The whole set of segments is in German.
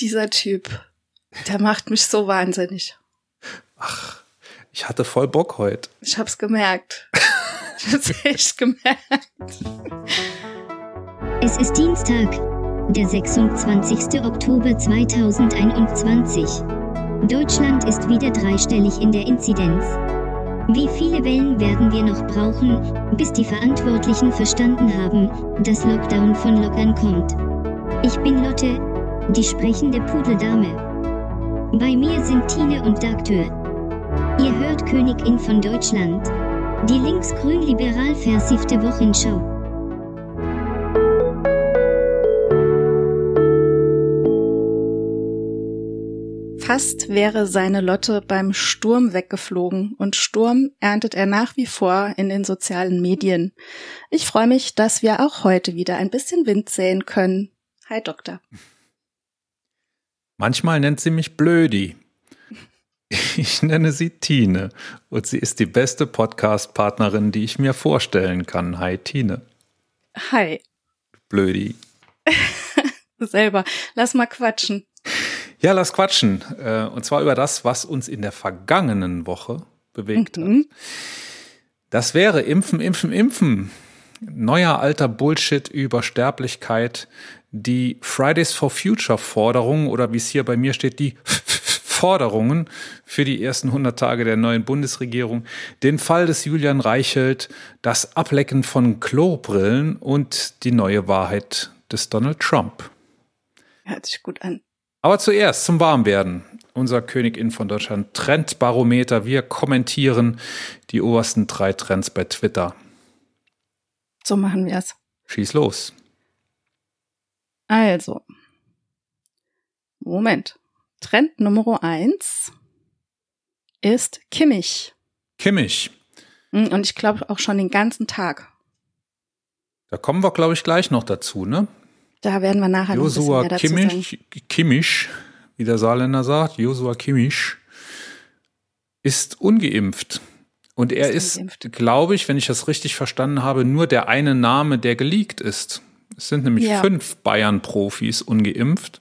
Dieser Typ, der macht mich so wahnsinnig. Ach, ich hatte voll Bock heute. Ich hab's gemerkt. Ich hab's echt gemerkt. Es ist Dienstag, der 26. Oktober 2021. Deutschland ist wieder dreistellig in der Inzidenz. Wie viele Wellen werden wir noch brauchen, bis die Verantwortlichen verstanden haben, dass Lockdown von Lockern kommt? Ich bin Lotte, die sprechende Pudeldame. Bei mir sind Tine und Dagtür. Ihr hört Königin von Deutschland. Die linksgrün-liberal versiffte Wochenschau. Fast wäre seine Lotte beim Sturm weggeflogen und Sturm erntet er nach wie vor in den sozialen Medien. Ich freue mich, dass wir auch heute wieder ein bisschen Wind säen können. Hi Doktor. Manchmal nennt sie mich Blödi. Ich nenne sie Tine und sie ist die beste Podcast-Partnerin, die ich mir vorstellen kann. Hi Tine. Hi. Blödi. Selber. Lass mal quatschen. Ja, lass quatschen. Äh, und zwar über das, was uns in der vergangenen Woche bewegt mhm. hat. Das wäre Impfen, Impfen, Impfen. Neuer alter Bullshit über Sterblichkeit. Die Fridays for Future Forderung oder wie es hier bei mir steht, die Forderungen für die ersten 100 Tage der neuen Bundesregierung, den Fall des Julian Reichelt, das Ablecken von Klobrillen und die neue Wahrheit des Donald Trump. Hört sich gut an. Aber zuerst zum Warmwerden. Unser Königin von Deutschland Trendbarometer. Wir kommentieren die obersten drei Trends bei Twitter. So machen wir es. Schieß los. Also. Moment. Trend Nummer eins ist Kimmich. Kimmich. Hm, und ich glaube auch schon den ganzen Tag. Da kommen wir, glaube ich, gleich noch dazu, ne? Da werden wir nachher Joshua noch ein bisschen mehr dazu Kimmich, sagen. Kimmich, wie der Saarländer sagt, Joshua Kimmich, ist ungeimpft. Und er ist, ist glaube ich, wenn ich das richtig verstanden habe, nur der eine Name, der geleakt ist. Es sind nämlich ja. fünf Bayern-Profis ungeimpft.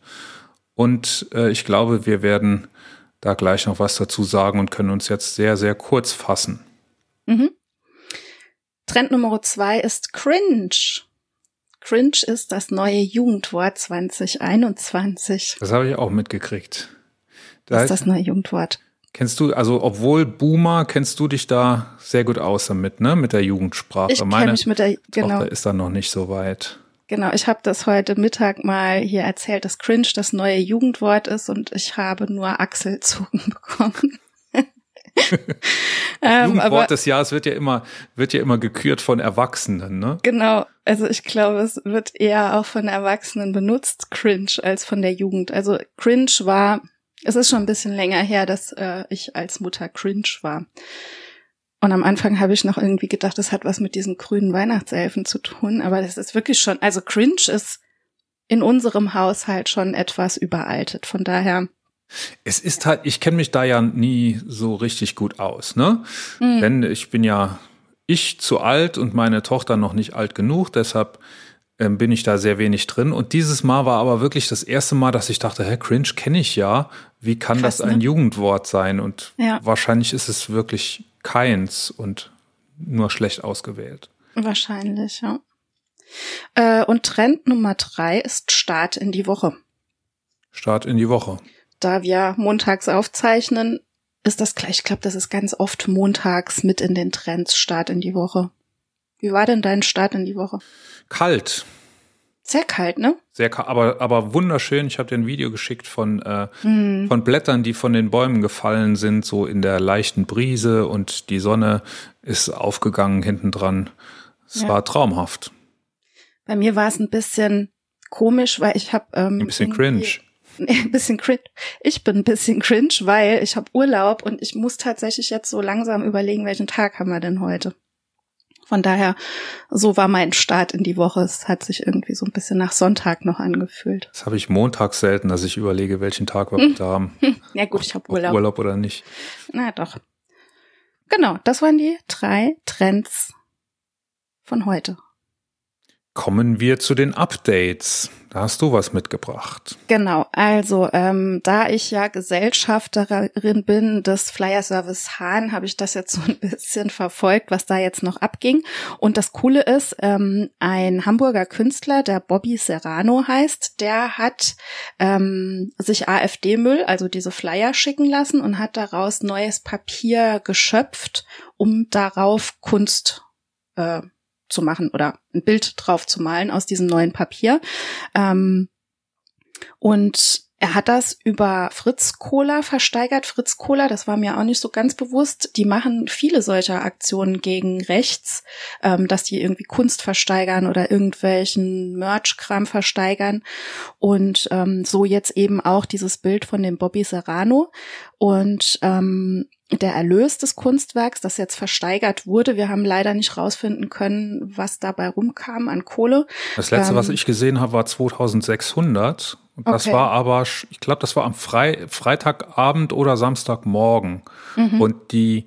Und äh, ich glaube, wir werden da gleich noch was dazu sagen und können uns jetzt sehr, sehr kurz fassen. Mhm. Trend Nummer zwei ist Cringe. Cringe ist das neue Jugendwort 2021. Das habe ich auch mitgekriegt. Da das ist das neue Jugendwort. Kennst du, also obwohl Boomer, kennst du dich da sehr gut aus damit, ne? Mit der Jugendsprache. Ich kenne mich mit der, genau. Tochter ist da noch nicht so weit. Genau, ich habe das heute Mittag mal hier erzählt, dass Cringe das neue Jugendwort ist und ich habe nur Achselzucken bekommen. ähm, Jugendwort aber, des Jahres wird ja immer, wird ja immer gekürt von Erwachsenen, ne? Genau. Also ich glaube, es wird eher auch von Erwachsenen benutzt, cringe, als von der Jugend. Also cringe war, es ist schon ein bisschen länger her, dass äh, ich als Mutter cringe war. Und am Anfang habe ich noch irgendwie gedacht, das hat was mit diesen grünen Weihnachtselfen zu tun, aber das ist wirklich schon, also cringe ist in unserem Haushalt schon etwas überaltet. Von daher es ist halt, ich kenne mich da ja nie so richtig gut aus, ne? Mhm. Denn ich bin ja ich zu alt und meine Tochter noch nicht alt genug, deshalb ähm, bin ich da sehr wenig drin. Und dieses Mal war aber wirklich das erste Mal, dass ich dachte, hä, cringe kenne ich ja. Wie kann Krass, das ein ne? Jugendwort sein? Und ja. wahrscheinlich ist es wirklich keins und nur schlecht ausgewählt. Wahrscheinlich, ja. Äh, und Trend Nummer drei ist Start in die Woche. Start in die Woche da wir montags aufzeichnen, ist das gleich. Ich glaube, das ist ganz oft montags mit in den Trends Start in die Woche. Wie war denn dein Start in die Woche? Kalt. Sehr kalt, ne? Sehr kalt, aber, aber wunderschön. Ich habe dir ein Video geschickt von, äh, hm. von Blättern, die von den Bäumen gefallen sind, so in der leichten Brise und die Sonne ist aufgegangen hinten dran. Es ja. war traumhaft. Bei mir war es ein bisschen komisch, weil ich habe ähm, ein bisschen cringe ein bisschen cringe. Ich bin ein bisschen cringe, weil ich habe Urlaub und ich muss tatsächlich jetzt so langsam überlegen, welchen Tag haben wir denn heute. Von daher, so war mein Start in die Woche. Es hat sich irgendwie so ein bisschen nach Sonntag noch angefühlt. Das habe ich montags selten, dass ich überlege, welchen Tag wir heute haben. ja gut, ich habe Urlaub. Urlaub oder nicht. Na doch. Genau, das waren die drei Trends von heute. Kommen wir zu den Updates. Da hast du was mitgebracht. Genau, also ähm, da ich ja Gesellschafterin bin des Flyer Service Hahn, habe ich das jetzt so ein bisschen verfolgt, was da jetzt noch abging. Und das Coole ist, ähm, ein Hamburger Künstler, der Bobby Serrano heißt, der hat ähm, sich AfD-Müll, also diese Flyer, schicken lassen und hat daraus neues Papier geschöpft, um darauf Kunst äh, zu machen oder ein Bild drauf zu malen aus diesem neuen Papier. Ähm, und er hat das über Fritz Cola versteigert. Fritz Cola, das war mir auch nicht so ganz bewusst. Die machen viele solcher Aktionen gegen rechts, ähm, dass die irgendwie Kunst versteigern oder irgendwelchen Merch-Kram versteigern. Und ähm, so jetzt eben auch dieses Bild von dem Bobby Serrano. Und ähm, der Erlös des Kunstwerks, das jetzt versteigert wurde. Wir haben leider nicht rausfinden können, was dabei rumkam an Kohle. Das letzte, ähm, was ich gesehen habe, war 2600. Das okay. war aber, ich glaube, das war am Fre Freitagabend oder Samstagmorgen. Mhm. Und die,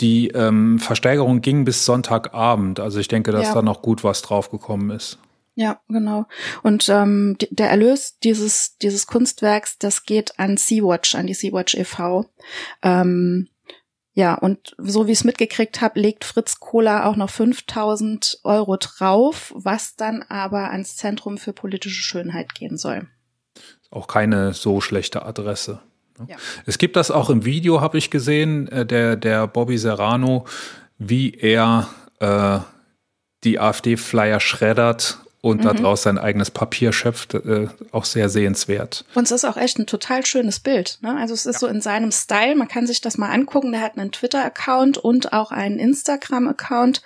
die ähm, Versteigerung ging bis Sonntagabend. Also ich denke, dass ja. da noch gut was draufgekommen ist. Ja, genau. Und ähm, der Erlös dieses, dieses Kunstwerks, das geht an Sea-Watch, an die Sea-Watch e.V. Ähm, ja, und so wie ich es mitgekriegt habe, legt Fritz Kohler auch noch 5000 Euro drauf, was dann aber ans Zentrum für politische Schönheit gehen soll. Auch keine so schlechte Adresse. Ne? Ja. Es gibt das auch im Video, habe ich gesehen, äh, der, der Bobby Serrano, wie er äh, die AfD-Flyer schreddert und mhm. daraus sein eigenes Papier schöpft, äh, auch sehr sehenswert. Und es ist auch echt ein total schönes Bild. Ne? Also es ist ja. so in seinem Style, man kann sich das mal angucken. Der hat einen Twitter-Account und auch einen Instagram-Account.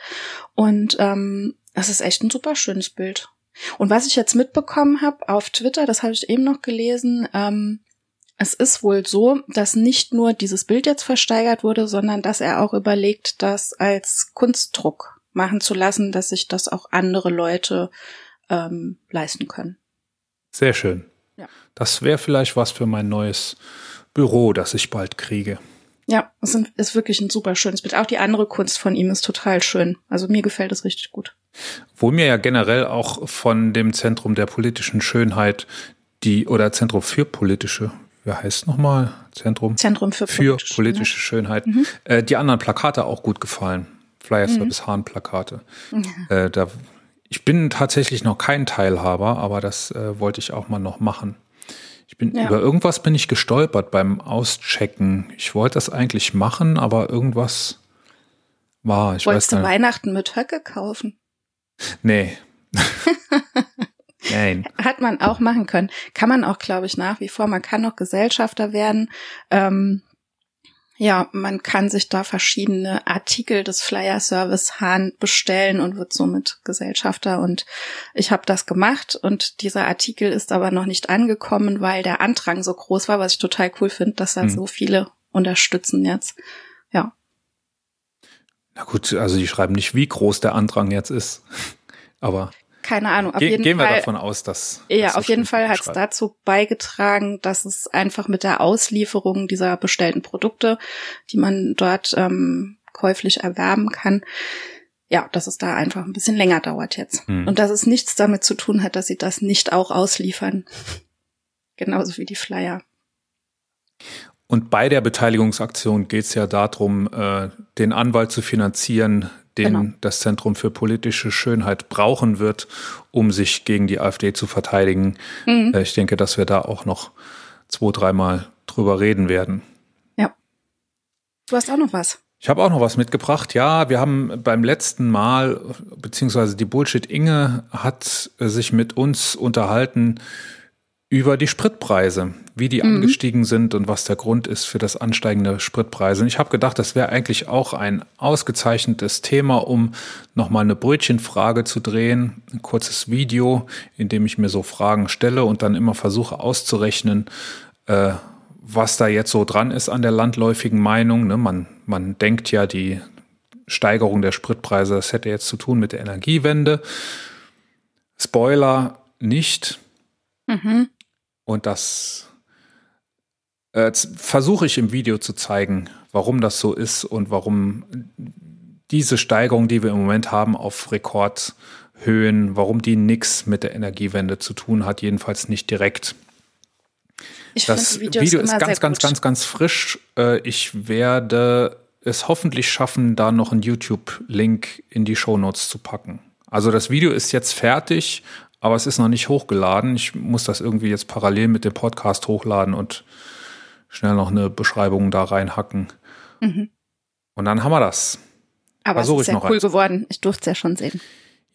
Und ähm, das ist echt ein super schönes Bild. Und was ich jetzt mitbekommen habe auf Twitter, das habe ich eben noch gelesen, ähm, es ist wohl so, dass nicht nur dieses Bild jetzt versteigert wurde, sondern dass er auch überlegt, das als Kunstdruck machen zu lassen, dass sich das auch andere Leute ähm, leisten können. Sehr schön. Ja. Das wäre vielleicht was für mein neues Büro, das ich bald kriege. Ja, es ist wirklich ein super schönes Bild. Auch die andere Kunst von ihm ist total schön. Also mir gefällt es richtig gut. Wo mir ja generell auch von dem Zentrum der politischen Schönheit die oder Zentrum für politische, wie heißt nochmal? Zentrum? Zentrum für, für politische, politische Schönheit. Mhm. Äh, die anderen Plakate auch gut gefallen. Flyer Service mhm. Hahn Plakate. Ja. Äh, da ich bin tatsächlich noch kein Teilhaber, aber das äh, wollte ich auch mal noch machen. Ich bin ja. über irgendwas bin ich gestolpert beim Auschecken. Ich wollte das eigentlich machen, aber irgendwas war. Ich Wolltest weiß du Weihnachten mit Höcke kaufen? Nee. Nein. Hat man auch machen können. Kann man auch, glaube ich, nach wie vor. Man kann noch Gesellschafter werden. Ähm, ja, man kann sich da verschiedene Artikel des Flyer Service Hahn bestellen und wird somit Gesellschafter. Und ich habe das gemacht und dieser Artikel ist aber noch nicht angekommen, weil der Andrang so groß war, was ich total cool finde, dass da mhm. so viele unterstützen jetzt. Ja. Na gut, also die schreiben nicht, wie groß der Andrang jetzt ist. Aber keine Ahnung. Auf Ge jeden gehen wir Fall, davon aus, dass. Ja, auf jeden Fall hat es dazu beigetragen, dass es einfach mit der Auslieferung dieser bestellten Produkte, die man dort ähm, käuflich erwerben kann, ja, dass es da einfach ein bisschen länger dauert jetzt. Hm. Und dass es nichts damit zu tun hat, dass sie das nicht auch ausliefern. Genauso wie die Flyer. Und bei der Beteiligungsaktion geht es ja darum, äh, den Anwalt zu finanzieren, den genau. das Zentrum für politische Schönheit brauchen wird, um sich gegen die AfD zu verteidigen. Mhm. Äh, ich denke, dass wir da auch noch zwei, dreimal drüber reden werden. Ja. Du hast auch noch was. Ich habe auch noch was mitgebracht. Ja, wir haben beim letzten Mal, beziehungsweise die Bullshit Inge hat sich mit uns unterhalten über die Spritpreise, wie die mhm. angestiegen sind und was der Grund ist für das ansteigende Spritpreise. Und ich habe gedacht, das wäre eigentlich auch ein ausgezeichnetes Thema, um nochmal eine Brötchenfrage zu drehen. Ein kurzes Video, in dem ich mir so Fragen stelle und dann immer versuche auszurechnen, äh, was da jetzt so dran ist an der landläufigen Meinung. Ne? Man, man denkt ja, die Steigerung der Spritpreise, das hätte jetzt zu tun mit der Energiewende. Spoiler nicht. Mhm. Und das äh, versuche ich im Video zu zeigen, warum das so ist und warum diese Steigerung, die wir im Moment haben, auf Rekordhöhe Höhen, warum die nichts mit der Energiewende zu tun hat, jedenfalls nicht direkt. Ich das Video ist ganz, ganz, ganz, ganz frisch. Äh, ich werde es hoffentlich schaffen, da noch einen YouTube-Link in die Show Notes zu packen. Also das Video ist jetzt fertig, aber es ist noch nicht hochgeladen. Ich muss das irgendwie jetzt parallel mit dem Podcast hochladen und schnell noch eine Beschreibung da reinhacken. Mhm. Und dann haben wir das. Aber Versuch es ist ja cool eins. geworden. Ich durfte es ja schon sehen.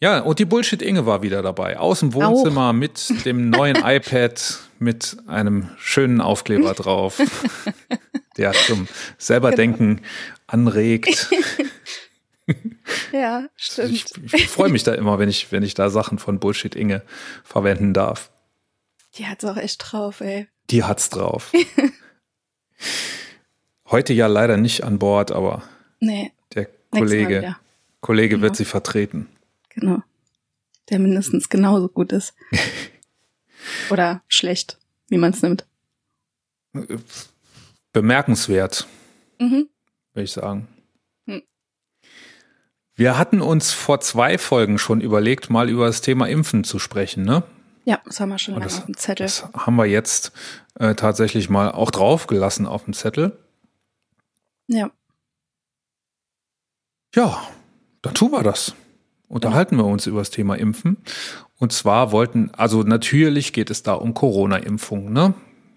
Ja, und die Bullshit Inge war wieder dabei. Aus dem Wohnzimmer Auch. mit dem neuen iPad mit einem schönen Aufkleber drauf, der zum selber genau. denken anregt. ja, stimmt. Ich, ich freue mich da immer, wenn ich, wenn ich da Sachen von Bullshit Inge verwenden darf. Die hat's auch echt drauf, ey. Die hat's drauf. Heute ja leider nicht an Bord, aber nee, der Kollege, Kollege genau. wird sie vertreten. Genau. Der mindestens genauso gut ist. Oder schlecht, wie man es nimmt. Bemerkenswert, mhm. würde ich sagen. Wir hatten uns vor zwei Folgen schon überlegt, mal über das Thema Impfen zu sprechen, ne? Ja, das haben wir schon lange auf dem Zettel. Das haben wir jetzt äh, tatsächlich mal auch draufgelassen auf dem Zettel. Ja. Ja, dann tun wir das unterhalten wir uns über das Thema Impfen. Und zwar wollten, also natürlich geht es da um Corona-Impfungen, ne?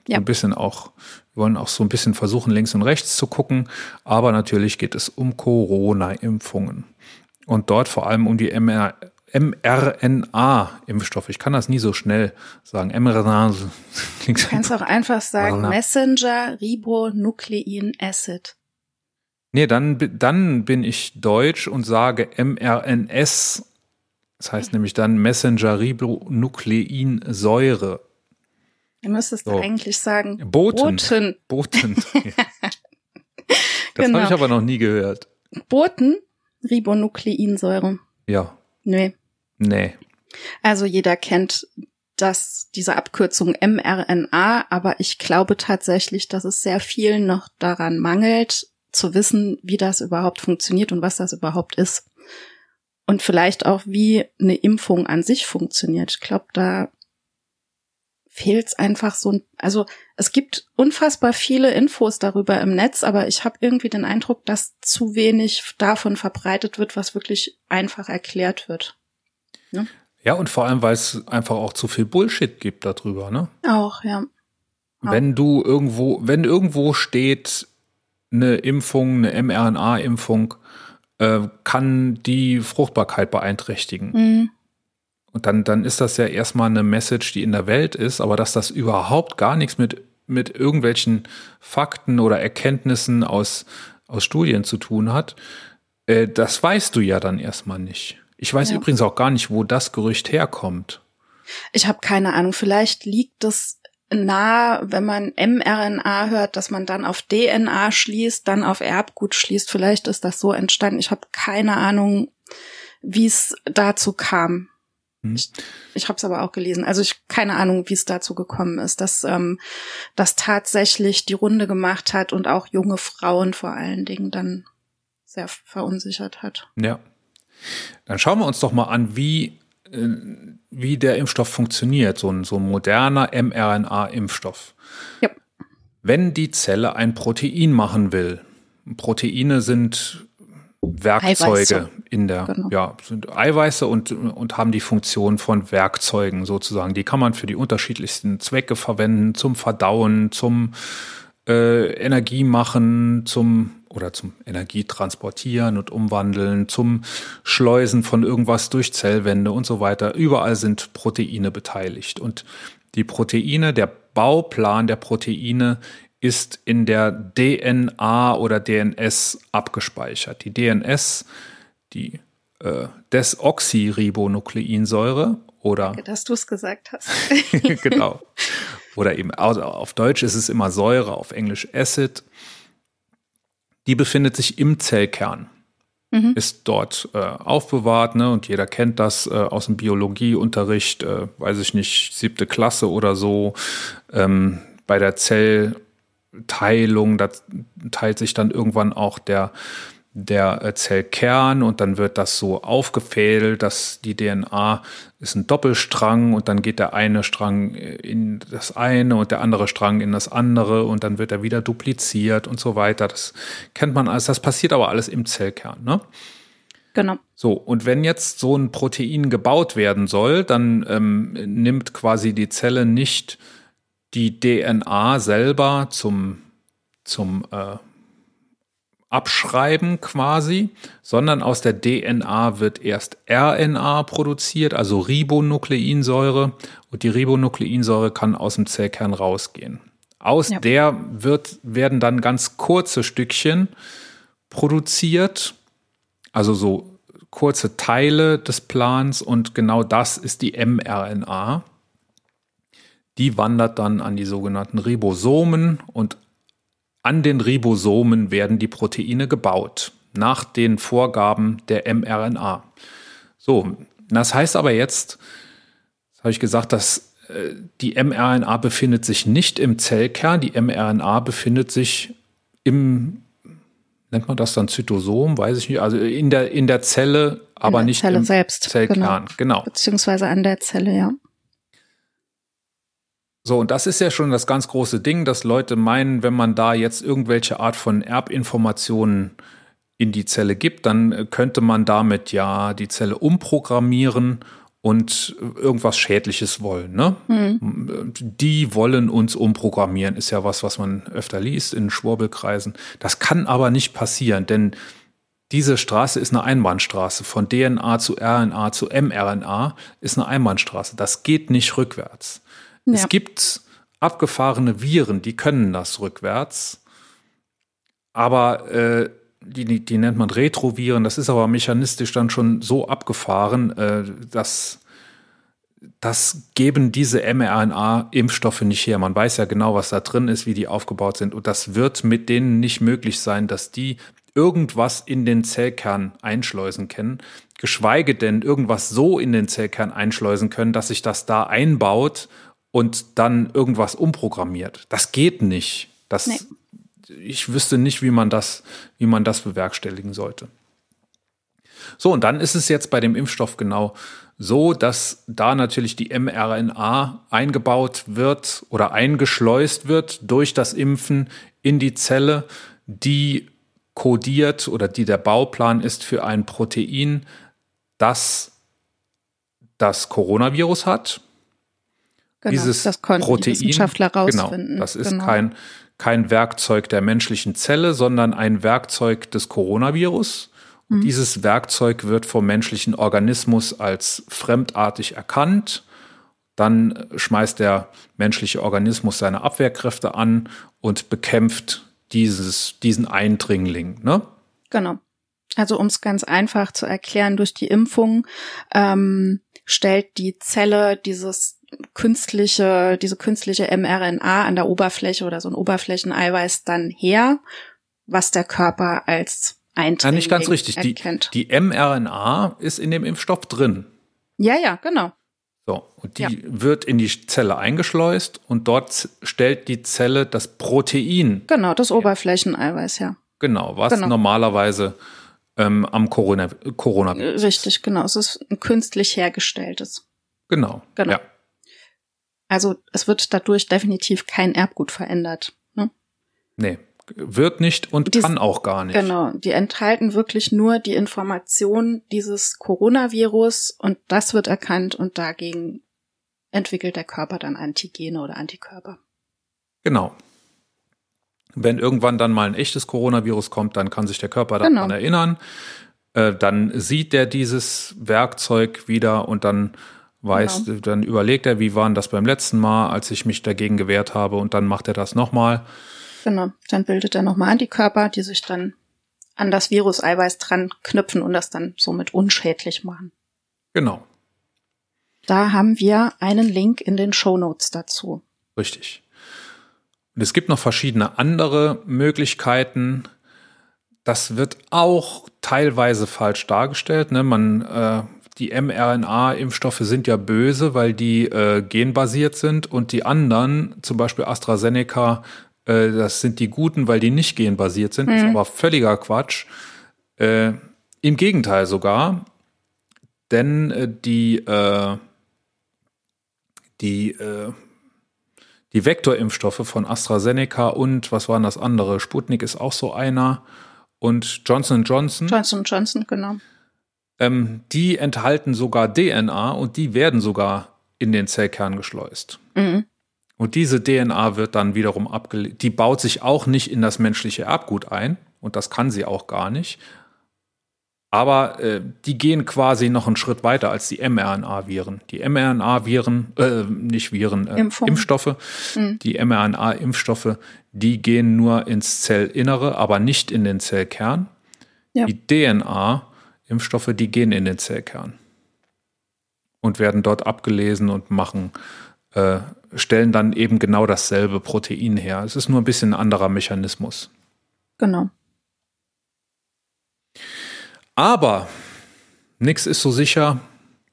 Ja. Ein bisschen auch, wir wollen auch so ein bisschen versuchen, links und rechts zu gucken, aber natürlich geht es um Corona-Impfungen. Und dort vor allem um die MR, mRNA-Impfstoffe. Ich kann das nie so schnell sagen. mRNA klingt Du kannst auch einfach sagen Messenger Ribonuclein Acid. Nee, dann, dann bin ich deutsch und sage mRNS. Das heißt nämlich dann Messenger-Ribonukleinsäure. Du müsstest so. eigentlich sagen Boten. Boten. Boten. das genau. habe ich aber noch nie gehört. Boten, Ribonukleinsäure. Ja. Nee. Nee. Also jeder kennt das, diese Abkürzung mRNA, aber ich glaube tatsächlich, dass es sehr vielen noch daran mangelt, zu wissen, wie das überhaupt funktioniert und was das überhaupt ist. Und vielleicht auch, wie eine Impfung an sich funktioniert. Ich glaube, da fehlt es einfach so. Also es gibt unfassbar viele Infos darüber im Netz, aber ich habe irgendwie den Eindruck, dass zu wenig davon verbreitet wird, was wirklich einfach erklärt wird. Ne? Ja, und vor allem, weil es einfach auch zu viel Bullshit gibt darüber, ne? Auch, ja. Wenn du irgendwo, wenn irgendwo steht, eine Impfung, eine mRNA-Impfung, äh, kann die Fruchtbarkeit beeinträchtigen. Mhm. Und dann, dann ist das ja erstmal eine Message, die in der Welt ist, aber dass das überhaupt gar nichts mit, mit irgendwelchen Fakten oder Erkenntnissen aus, aus Studien zu tun hat, äh, das weißt du ja dann erstmal nicht. Ich weiß ja. übrigens auch gar nicht, wo das Gerücht herkommt. Ich habe keine Ahnung. Vielleicht liegt es nah, wenn man mRNA hört, dass man dann auf DNA schließt, dann auf Erbgut schließt. Vielleicht ist das so entstanden. Ich habe keine Ahnung, wie es dazu kam. Hm. Ich, ich habe es aber auch gelesen. Also ich keine Ahnung, wie es dazu gekommen ist, dass ähm, das tatsächlich die Runde gemacht hat und auch junge Frauen vor allen Dingen dann sehr verunsichert hat. Ja. Dann schauen wir uns doch mal an, wie äh, wie der Impfstoff funktioniert, so ein, so ein moderner mRNA-Impfstoff. Ja. Wenn die Zelle ein Protein machen will, Proteine sind Werkzeuge Eiweiße. in der, genau. ja, sind Eiweiße und, und haben die Funktion von Werkzeugen sozusagen. Die kann man für die unterschiedlichsten Zwecke verwenden, zum Verdauen, zum äh, Energie machen, zum oder zum Energietransportieren und Umwandeln, zum Schleusen von irgendwas durch Zellwände und so weiter. Überall sind Proteine beteiligt. Und die Proteine, der Bauplan der Proteine ist in der DNA oder DNS abgespeichert. Die DNS, die äh, Desoxyribonukleinsäure oder. Danke, dass du es gesagt hast. genau. Oder eben also auf Deutsch ist es immer Säure, auf Englisch Acid die befindet sich im Zellkern. Mhm. Ist dort äh, aufbewahrt, ne? Und jeder kennt das äh, aus dem Biologieunterricht, äh, weiß ich nicht, siebte Klasse oder so. Ähm, bei der Zellteilung, da teilt sich dann irgendwann auch der, der Zellkern und dann wird das so aufgefädelt, dass die DNA ist ein Doppelstrang und dann geht der eine Strang in das eine und der andere Strang in das andere und dann wird er wieder dupliziert und so weiter. Das kennt man alles. Das passiert aber alles im Zellkern. Ne? Genau. So, und wenn jetzt so ein Protein gebaut werden soll, dann ähm, nimmt quasi die Zelle nicht die DNA selber zum, zum äh, Abschreiben quasi, sondern aus der DNA wird erst RNA produziert, also Ribonukleinsäure, und die Ribonukleinsäure kann aus dem Zellkern rausgehen. Aus ja. der wird, werden dann ganz kurze Stückchen produziert, also so kurze Teile des Plans und genau das ist die mRNA. Die wandert dann an die sogenannten Ribosomen und an den Ribosomen werden die Proteine gebaut, nach den Vorgaben der mRNA. So, das heißt aber jetzt, das habe ich gesagt, dass äh, die mRNA befindet sich nicht im Zellkern, die mRNA befindet sich im, nennt man das dann Zytosom, weiß ich nicht, also in der, in der Zelle, aber in nicht Zelle im selbst, Zellkern. Genau. genau. Beziehungsweise an der Zelle, ja. So, und das ist ja schon das ganz große Ding, dass Leute meinen, wenn man da jetzt irgendwelche Art von Erbinformationen in die Zelle gibt, dann könnte man damit ja die Zelle umprogrammieren und irgendwas Schädliches wollen. Ne? Mhm. Die wollen uns umprogrammieren, ist ja was, was man öfter liest in Schwurbelkreisen. Das kann aber nicht passieren, denn diese Straße ist eine Einbahnstraße. Von DNA zu RNA zu mRNA ist eine Einbahnstraße. Das geht nicht rückwärts. Ja. Es gibt abgefahrene Viren, die können das rückwärts. Aber äh, die, die nennt man Retroviren. Das ist aber mechanistisch dann schon so abgefahren, äh, dass das geben diese mRNA-Impfstoffe nicht her. Man weiß ja genau, was da drin ist, wie die aufgebaut sind. Und das wird mit denen nicht möglich sein, dass die irgendwas in den Zellkern einschleusen können. Geschweige denn irgendwas so in den Zellkern einschleusen können, dass sich das da einbaut und dann irgendwas umprogrammiert. Das geht nicht. Das, nee. Ich wüsste nicht, wie man das, wie man das bewerkstelligen sollte. So, und dann ist es jetzt bei dem Impfstoff genau so, dass da natürlich die mRNA eingebaut wird oder eingeschleust wird durch das Impfen in die Zelle, die kodiert oder die der Bauplan ist für ein Protein, das das Coronavirus hat Genau, dieses das konnten Protein, die Wissenschaftler rausfinden. Genau, das ist genau. kein, kein Werkzeug der menschlichen Zelle, sondern ein Werkzeug des Coronavirus. Und mhm. dieses Werkzeug wird vom menschlichen Organismus als fremdartig erkannt. Dann schmeißt der menschliche Organismus seine Abwehrkräfte an und bekämpft dieses, diesen Eindringling. Ne? Genau. Also um es ganz einfach zu erklären, durch die Impfung ähm, stellt die Zelle dieses künstliche, diese künstliche mRNA an der Oberfläche oder so ein Oberflächeneiweiß dann her, was der Körper als Eindringling ja, nicht ganz richtig. Erkennt. Die, die mRNA ist in dem Impfstoff drin. Ja, ja, genau. So, und die ja. wird in die Zelle eingeschleust und dort stellt die Zelle das Protein. Genau, das Oberflächeneiweiß, ja. Genau, was genau. normalerweise ähm, am Corona, Coronavirus. Richtig, genau. Es ist ein künstlich hergestelltes. Genau. Genau. Ja. Also es wird dadurch definitiv kein Erbgut verändert. Ne? Nee, wird nicht und die, kann auch gar nicht. Genau, die enthalten wirklich nur die Information dieses Coronavirus und das wird erkannt und dagegen entwickelt der Körper dann Antigene oder Antikörper. Genau. Wenn irgendwann dann mal ein echtes Coronavirus kommt, dann kann sich der Körper daran genau. erinnern. Äh, dann sieht der dieses Werkzeug wieder und dann weiß, genau. dann überlegt er, wie war das beim letzten Mal, als ich mich dagegen gewehrt habe und dann macht er das nochmal. Genau, dann bildet er nochmal Antikörper, die sich dann an das Virus-Eiweiß dran knüpfen und das dann somit unschädlich machen. Genau. Da haben wir einen Link in den Show Notes dazu. Richtig. Und es gibt noch verschiedene andere Möglichkeiten. Das wird auch teilweise falsch dargestellt. Ne? Man äh, die mRNA-Impfstoffe sind ja böse, weil die äh, genbasiert sind und die anderen, zum Beispiel AstraZeneca, äh, das sind die guten, weil die nicht genbasiert sind. Mhm. Das ist aber völliger Quatsch. Äh, Im Gegenteil sogar, denn äh, die, äh, die, äh, die Vektorimpfstoffe von AstraZeneca und was waren das andere? Sputnik ist auch so einer und Johnson Johnson. Johnson Johnson, genau. Ähm, die enthalten sogar DNA und die werden sogar in den Zellkern geschleust. Mhm. Und diese DNA wird dann wiederum abgelegt. Die baut sich auch nicht in das menschliche Erbgut ein und das kann sie auch gar nicht. Aber äh, die gehen quasi noch einen Schritt weiter als die mRNA-Viren. Die mRNA-Viren, äh, nicht Viren, äh, Impfstoffe, mhm. die mRNA-Impfstoffe, die gehen nur ins Zellinnere, aber nicht in den Zellkern. Ja. Die DNA-Impfstoffe, die gehen in den Zellkern und werden dort abgelesen und machen, äh, stellen dann eben genau dasselbe Protein her. Es ist nur ein bisschen ein anderer Mechanismus. Genau. Aber nichts ist so sicher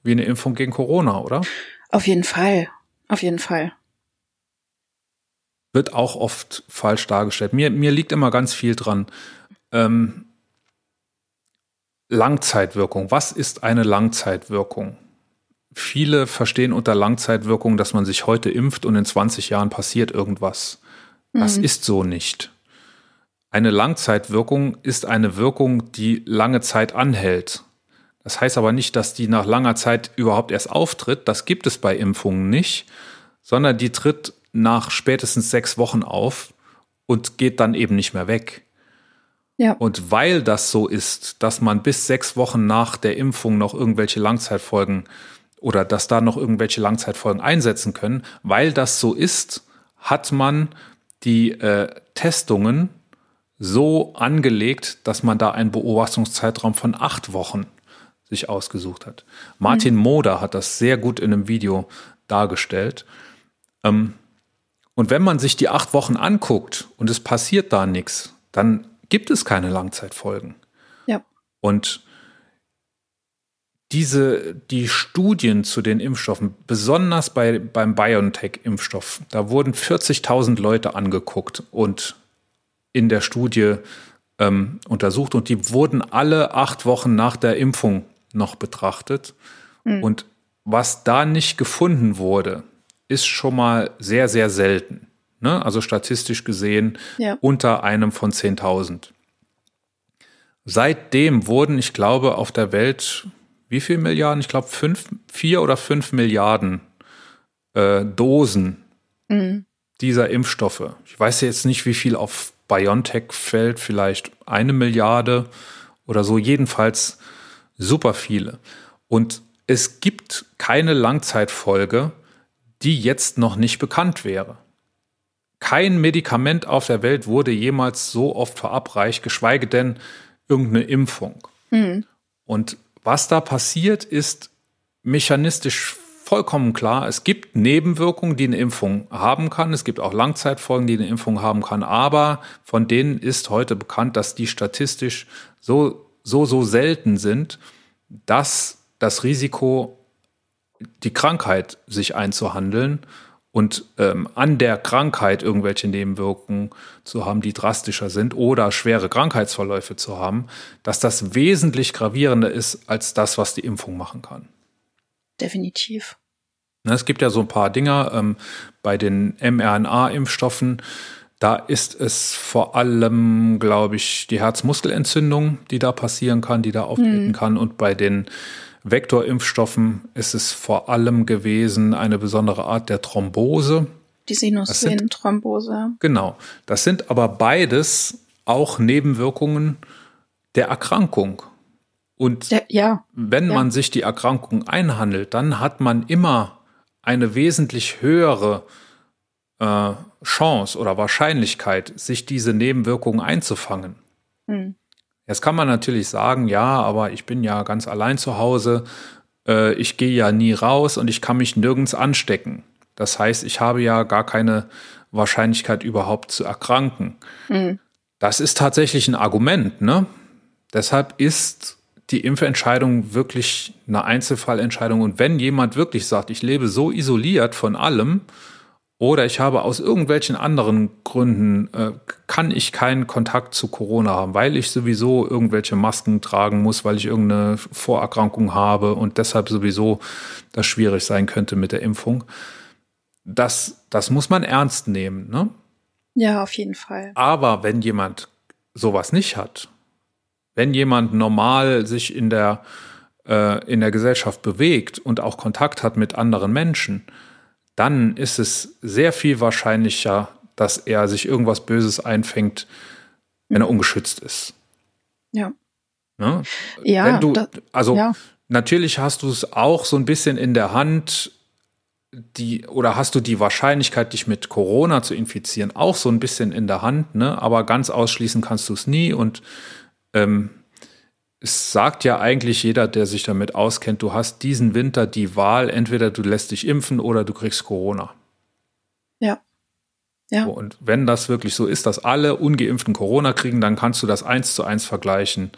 wie eine Impfung gegen Corona, oder? Auf jeden Fall. Auf jeden Fall. Wird auch oft falsch dargestellt. Mir, mir liegt immer ganz viel dran. Ähm, Langzeitwirkung. Was ist eine Langzeitwirkung? Viele verstehen unter Langzeitwirkung, dass man sich heute impft und in 20 Jahren passiert irgendwas. Das mhm. ist so nicht. Eine Langzeitwirkung ist eine Wirkung, die lange Zeit anhält. Das heißt aber nicht, dass die nach langer Zeit überhaupt erst auftritt. Das gibt es bei Impfungen nicht, sondern die tritt nach spätestens sechs Wochen auf und geht dann eben nicht mehr weg. Ja. Und weil das so ist, dass man bis sechs Wochen nach der Impfung noch irgendwelche Langzeitfolgen oder dass da noch irgendwelche Langzeitfolgen einsetzen können, weil das so ist, hat man die äh, Testungen so angelegt, dass man da einen Beobachtungszeitraum von acht Wochen sich ausgesucht hat. Martin mhm. Moder hat das sehr gut in einem Video dargestellt. Ähm, und wenn man sich die acht Wochen anguckt und es passiert da nichts, dann gibt es keine Langzeitfolgen. Ja. Und diese, die Studien zu den Impfstoffen, besonders bei, beim BioNTech-Impfstoff, da wurden 40.000 Leute angeguckt und in der Studie ähm, untersucht und die wurden alle acht Wochen nach der Impfung noch betrachtet. Mhm. Und was da nicht gefunden wurde, ist schon mal sehr, sehr selten. Ne? Also statistisch gesehen ja. unter einem von 10.000. Seitdem wurden, ich glaube, auf der Welt wie viel Milliarden? Ich glaube, fünf, vier oder fünf Milliarden äh, Dosen mhm. dieser Impfstoffe. Ich weiß jetzt nicht, wie viel auf BioNTech fällt vielleicht eine Milliarde oder so, jedenfalls super viele. Und es gibt keine Langzeitfolge, die jetzt noch nicht bekannt wäre. Kein Medikament auf der Welt wurde jemals so oft verabreicht, geschweige denn irgendeine Impfung. Mhm. Und was da passiert, ist mechanistisch vollkommen klar. Es gibt Nebenwirkungen, die eine Impfung haben kann. Es gibt auch Langzeitfolgen, die eine Impfung haben kann. Aber von denen ist heute bekannt, dass die statistisch so, so, so selten sind, dass das Risiko, die Krankheit sich einzuhandeln und ähm, an der Krankheit irgendwelche Nebenwirkungen zu haben, die drastischer sind oder schwere Krankheitsverläufe zu haben, dass das wesentlich gravierender ist als das, was die Impfung machen kann definitiv. Es gibt ja so ein paar Dinger ähm, bei den mRNA-Impfstoffen. Da ist es vor allem, glaube ich, die Herzmuskelentzündung, die da passieren kann, die da auftreten mhm. kann. Und bei den Vektorimpfstoffen ist es vor allem gewesen eine besondere Art der Thrombose. Die Sinusvenenthrombose. Genau. Das sind aber beides auch Nebenwirkungen der Erkrankung. Und ja, ja. wenn ja. man sich die Erkrankung einhandelt, dann hat man immer eine wesentlich höhere äh, Chance oder Wahrscheinlichkeit, sich diese Nebenwirkungen einzufangen. Hm. Jetzt kann man natürlich sagen, ja, aber ich bin ja ganz allein zu Hause, äh, ich gehe ja nie raus und ich kann mich nirgends anstecken. Das heißt, ich habe ja gar keine Wahrscheinlichkeit überhaupt zu erkranken. Hm. Das ist tatsächlich ein Argument, ne? Deshalb ist die Impfentscheidung wirklich eine Einzelfallentscheidung. Und wenn jemand wirklich sagt, ich lebe so isoliert von allem oder ich habe aus irgendwelchen anderen Gründen, äh, kann ich keinen Kontakt zu Corona haben, weil ich sowieso irgendwelche Masken tragen muss, weil ich irgendeine Vorerkrankung habe und deshalb sowieso das schwierig sein könnte mit der Impfung. Das, das muss man ernst nehmen. Ne? Ja, auf jeden Fall. Aber wenn jemand sowas nicht hat, wenn jemand normal sich in der, äh, in der Gesellschaft bewegt und auch Kontakt hat mit anderen Menschen, dann ist es sehr viel wahrscheinlicher, dass er sich irgendwas Böses einfängt, wenn er ungeschützt ist. Ja. Ne? Ja. Wenn du, also ja. natürlich hast du es auch so ein bisschen in der Hand, die, oder hast du die Wahrscheinlichkeit, dich mit Corona zu infizieren, auch so ein bisschen in der Hand, ne? Aber ganz ausschließen kannst du es nie und ähm, es sagt ja eigentlich jeder, der sich damit auskennt, du hast diesen Winter die Wahl, entweder du lässt dich impfen oder du kriegst Corona. Ja. Ja. Und wenn das wirklich so ist, dass alle ungeimpften Corona kriegen, dann kannst du das eins zu eins vergleichen.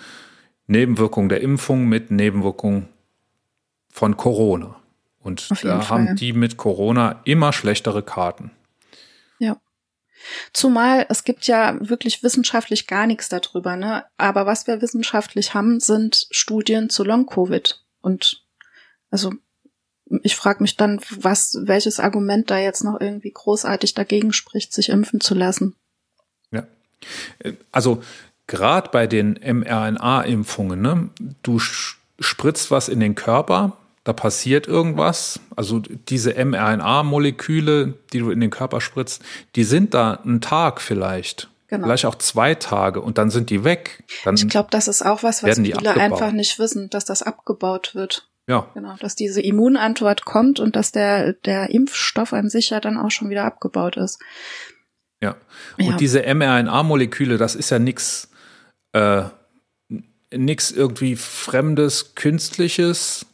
Nebenwirkung der Impfung mit Nebenwirkung von Corona. Und da haben die mit Corona immer schlechtere Karten. Zumal es gibt ja wirklich wissenschaftlich gar nichts darüber, ne? Aber was wir wissenschaftlich haben, sind Studien zu Long-Covid. Und also ich frage mich dann, was, welches Argument da jetzt noch irgendwie großartig dagegen spricht, sich impfen zu lassen. Ja. Also gerade bei den mRNA-Impfungen, ne? Du spritzt was in den Körper, da passiert irgendwas. Also diese mRNA-Moleküle, die du in den Körper spritzt, die sind da einen Tag vielleicht. Genau. Vielleicht auch zwei Tage und dann sind die weg. Dann ich glaube, das ist auch was, was viele abgebaut. einfach nicht wissen, dass das abgebaut wird. Ja. Genau, dass diese Immunantwort kommt und dass der, der Impfstoff an sich ja dann auch schon wieder abgebaut ist. Ja. Und ja. diese mRNA-Moleküle, das ist ja nichts äh, nix irgendwie Fremdes, Künstliches,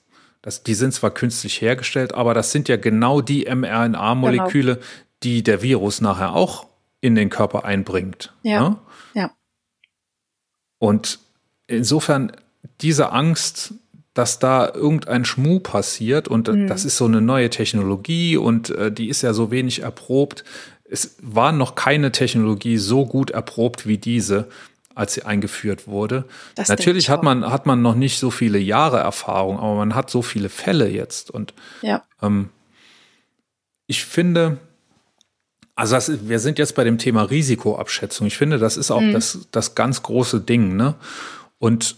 das, die sind zwar künstlich hergestellt, aber das sind ja genau die mRNA-Moleküle, genau. die der Virus nachher auch in den Körper einbringt. Ja. Ne? ja. Und insofern diese Angst, dass da irgendein Schmuh passiert und mhm. das ist so eine neue Technologie und äh, die ist ja so wenig erprobt. Es war noch keine Technologie so gut erprobt wie diese als sie eingeführt wurde. Das Natürlich hat man, hat man noch nicht so viele Jahre Erfahrung, aber man hat so viele Fälle jetzt. Und ja. ähm, ich finde, also das, wir sind jetzt bei dem Thema Risikoabschätzung. Ich finde, das ist auch mhm. das, das ganz große Ding. Ne? Und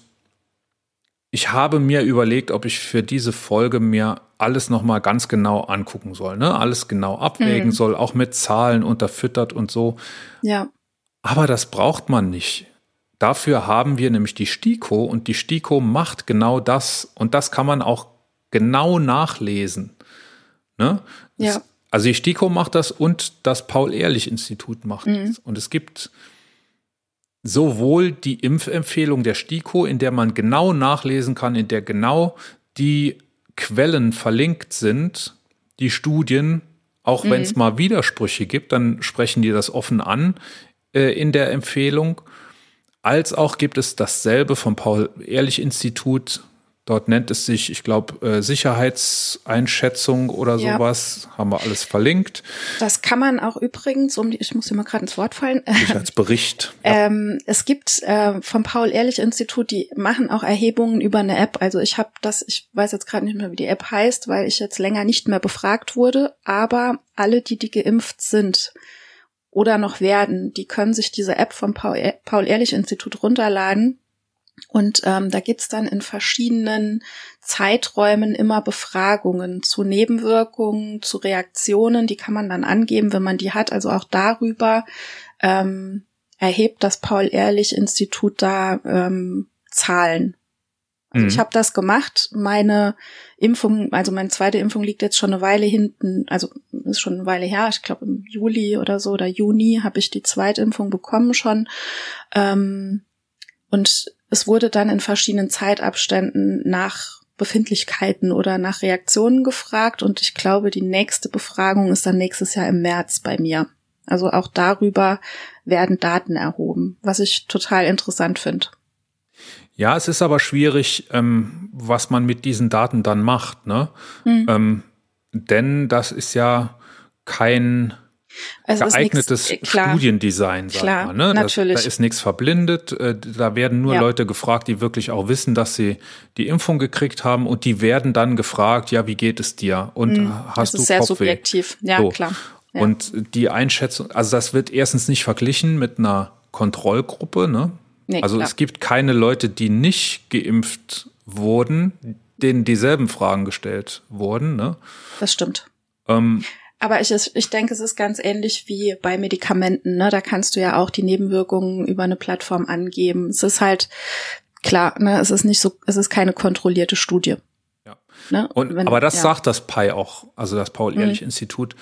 ich habe mir überlegt, ob ich für diese Folge mir alles nochmal ganz genau angucken soll, ne? Alles genau abwägen mhm. soll, auch mit Zahlen unterfüttert und so. Ja. Aber das braucht man nicht. Dafür haben wir nämlich die STIKO und die STIKO macht genau das und das kann man auch genau nachlesen. Ne? Ja. also die STIKO macht das und das Paul-Ehrlich-Institut macht mhm. das. Und es gibt sowohl die Impfempfehlung der STIKO, in der man genau nachlesen kann, in der genau die Quellen verlinkt sind, die Studien, auch mhm. wenn es mal Widersprüche gibt, dann sprechen die das offen an äh, in der Empfehlung als auch gibt es dasselbe vom Paul-Ehrlich-Institut. Dort nennt es sich, ich glaube, äh, Sicherheitseinschätzung oder ja. sowas. Haben wir alles verlinkt. Das kann man auch übrigens, um die, ich muss hier mal gerade ins Wort fallen. Sicherheitsbericht. Ja. ähm, es gibt äh, vom Paul-Ehrlich-Institut, die machen auch Erhebungen über eine App. Also ich habe das, ich weiß jetzt gerade nicht mehr, wie die App heißt, weil ich jetzt länger nicht mehr befragt wurde. Aber alle, die, die geimpft sind, oder noch werden, die können sich diese App vom Paul-Ehrlich-Institut runterladen. Und ähm, da gibt's dann in verschiedenen Zeiträumen immer Befragungen zu Nebenwirkungen, zu Reaktionen, die kann man dann angeben, wenn man die hat. Also auch darüber ähm, erhebt das Paul-Ehrlich-Institut da ähm, Zahlen also mhm. ich habe das gemacht. Meine Impfung, also meine zweite Impfung liegt jetzt schon eine Weile hinten, also ist schon eine Weile her. Ich glaube im Juli oder so oder Juni habe ich die Zweitimpfung bekommen schon. Ähm, und es wurde dann in verschiedenen Zeitabständen nach Befindlichkeiten oder nach Reaktionen gefragt. Und ich glaube, die nächste Befragung ist dann nächstes Jahr im März bei mir. Also auch darüber werden Daten erhoben, was ich total interessant finde. Ja, es ist aber schwierig, ähm, was man mit diesen Daten dann macht, ne? Mhm. Ähm, denn das ist ja kein also geeignetes nix, äh, Studiendesign, sag klar, mal. Ne? Natürlich. Da ist nichts verblindet. Äh, da werden nur ja. Leute gefragt, die wirklich auch wissen, dass sie die Impfung gekriegt haben und die werden dann gefragt, ja, wie geht es dir? Und mhm, hast das ist du sehr Kopfweh? subjektiv, ja, so. klar. Ja. Und die Einschätzung, also das wird erstens nicht verglichen mit einer Kontrollgruppe, ne? Nee, also klar. es gibt keine Leute, die nicht geimpft wurden, denen dieselben Fragen gestellt wurden, ne? Das stimmt. Ähm, aber ich, ich denke, es ist ganz ähnlich wie bei Medikamenten. Ne? Da kannst du ja auch die Nebenwirkungen über eine Plattform angeben. Es ist halt klar, ne? es ist nicht so, es ist keine kontrollierte Studie. Ja. Ne? Und, Wenn, aber das ja. sagt das PI auch, also das Paul-Ehrlich-Institut,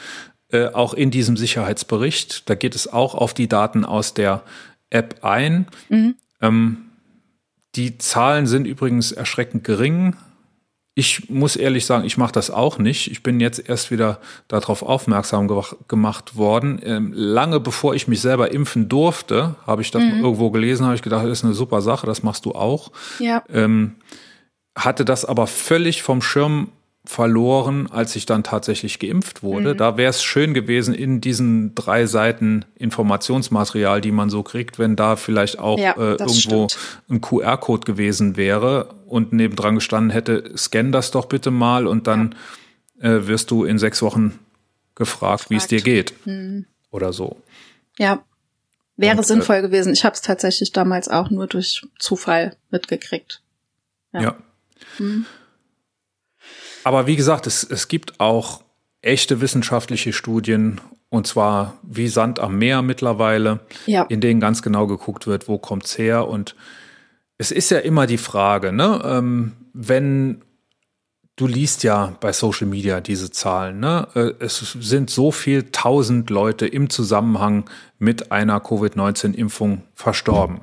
mhm. äh, auch in diesem Sicherheitsbericht. Da geht es auch auf die Daten aus der App ein. Mhm. Ähm, die Zahlen sind übrigens erschreckend gering. Ich muss ehrlich sagen, ich mache das auch nicht. Ich bin jetzt erst wieder darauf aufmerksam gemacht worden. Ähm, lange bevor ich mich selber impfen durfte, habe ich das mhm. irgendwo gelesen, habe ich gedacht, das ist eine super Sache, das machst du auch. Ja. Ähm, hatte das aber völlig vom Schirm verloren, als ich dann tatsächlich geimpft wurde. Mhm. Da wäre es schön gewesen in diesen drei Seiten Informationsmaterial, die man so kriegt, wenn da vielleicht auch ja, äh, irgendwo stimmt. ein QR-Code gewesen wäre und nebendran gestanden hätte, scan das doch bitte mal und dann ja. äh, wirst du in sechs Wochen gefragt, wie es dir geht mhm. oder so. Ja, wäre und, äh, sinnvoll äh, gewesen. Ich habe es tatsächlich damals auch nur durch Zufall mitgekriegt. Ja. ja. Mhm. Aber wie gesagt, es, es gibt auch echte wissenschaftliche Studien, und zwar wie Sand am Meer mittlerweile, ja. in denen ganz genau geguckt wird, wo kommt's her. Und es ist ja immer die Frage, ne, ähm, wenn du liest ja bei Social Media diese Zahlen, ne? Äh, es sind so viel tausend Leute im Zusammenhang mit einer Covid-19-Impfung verstorben.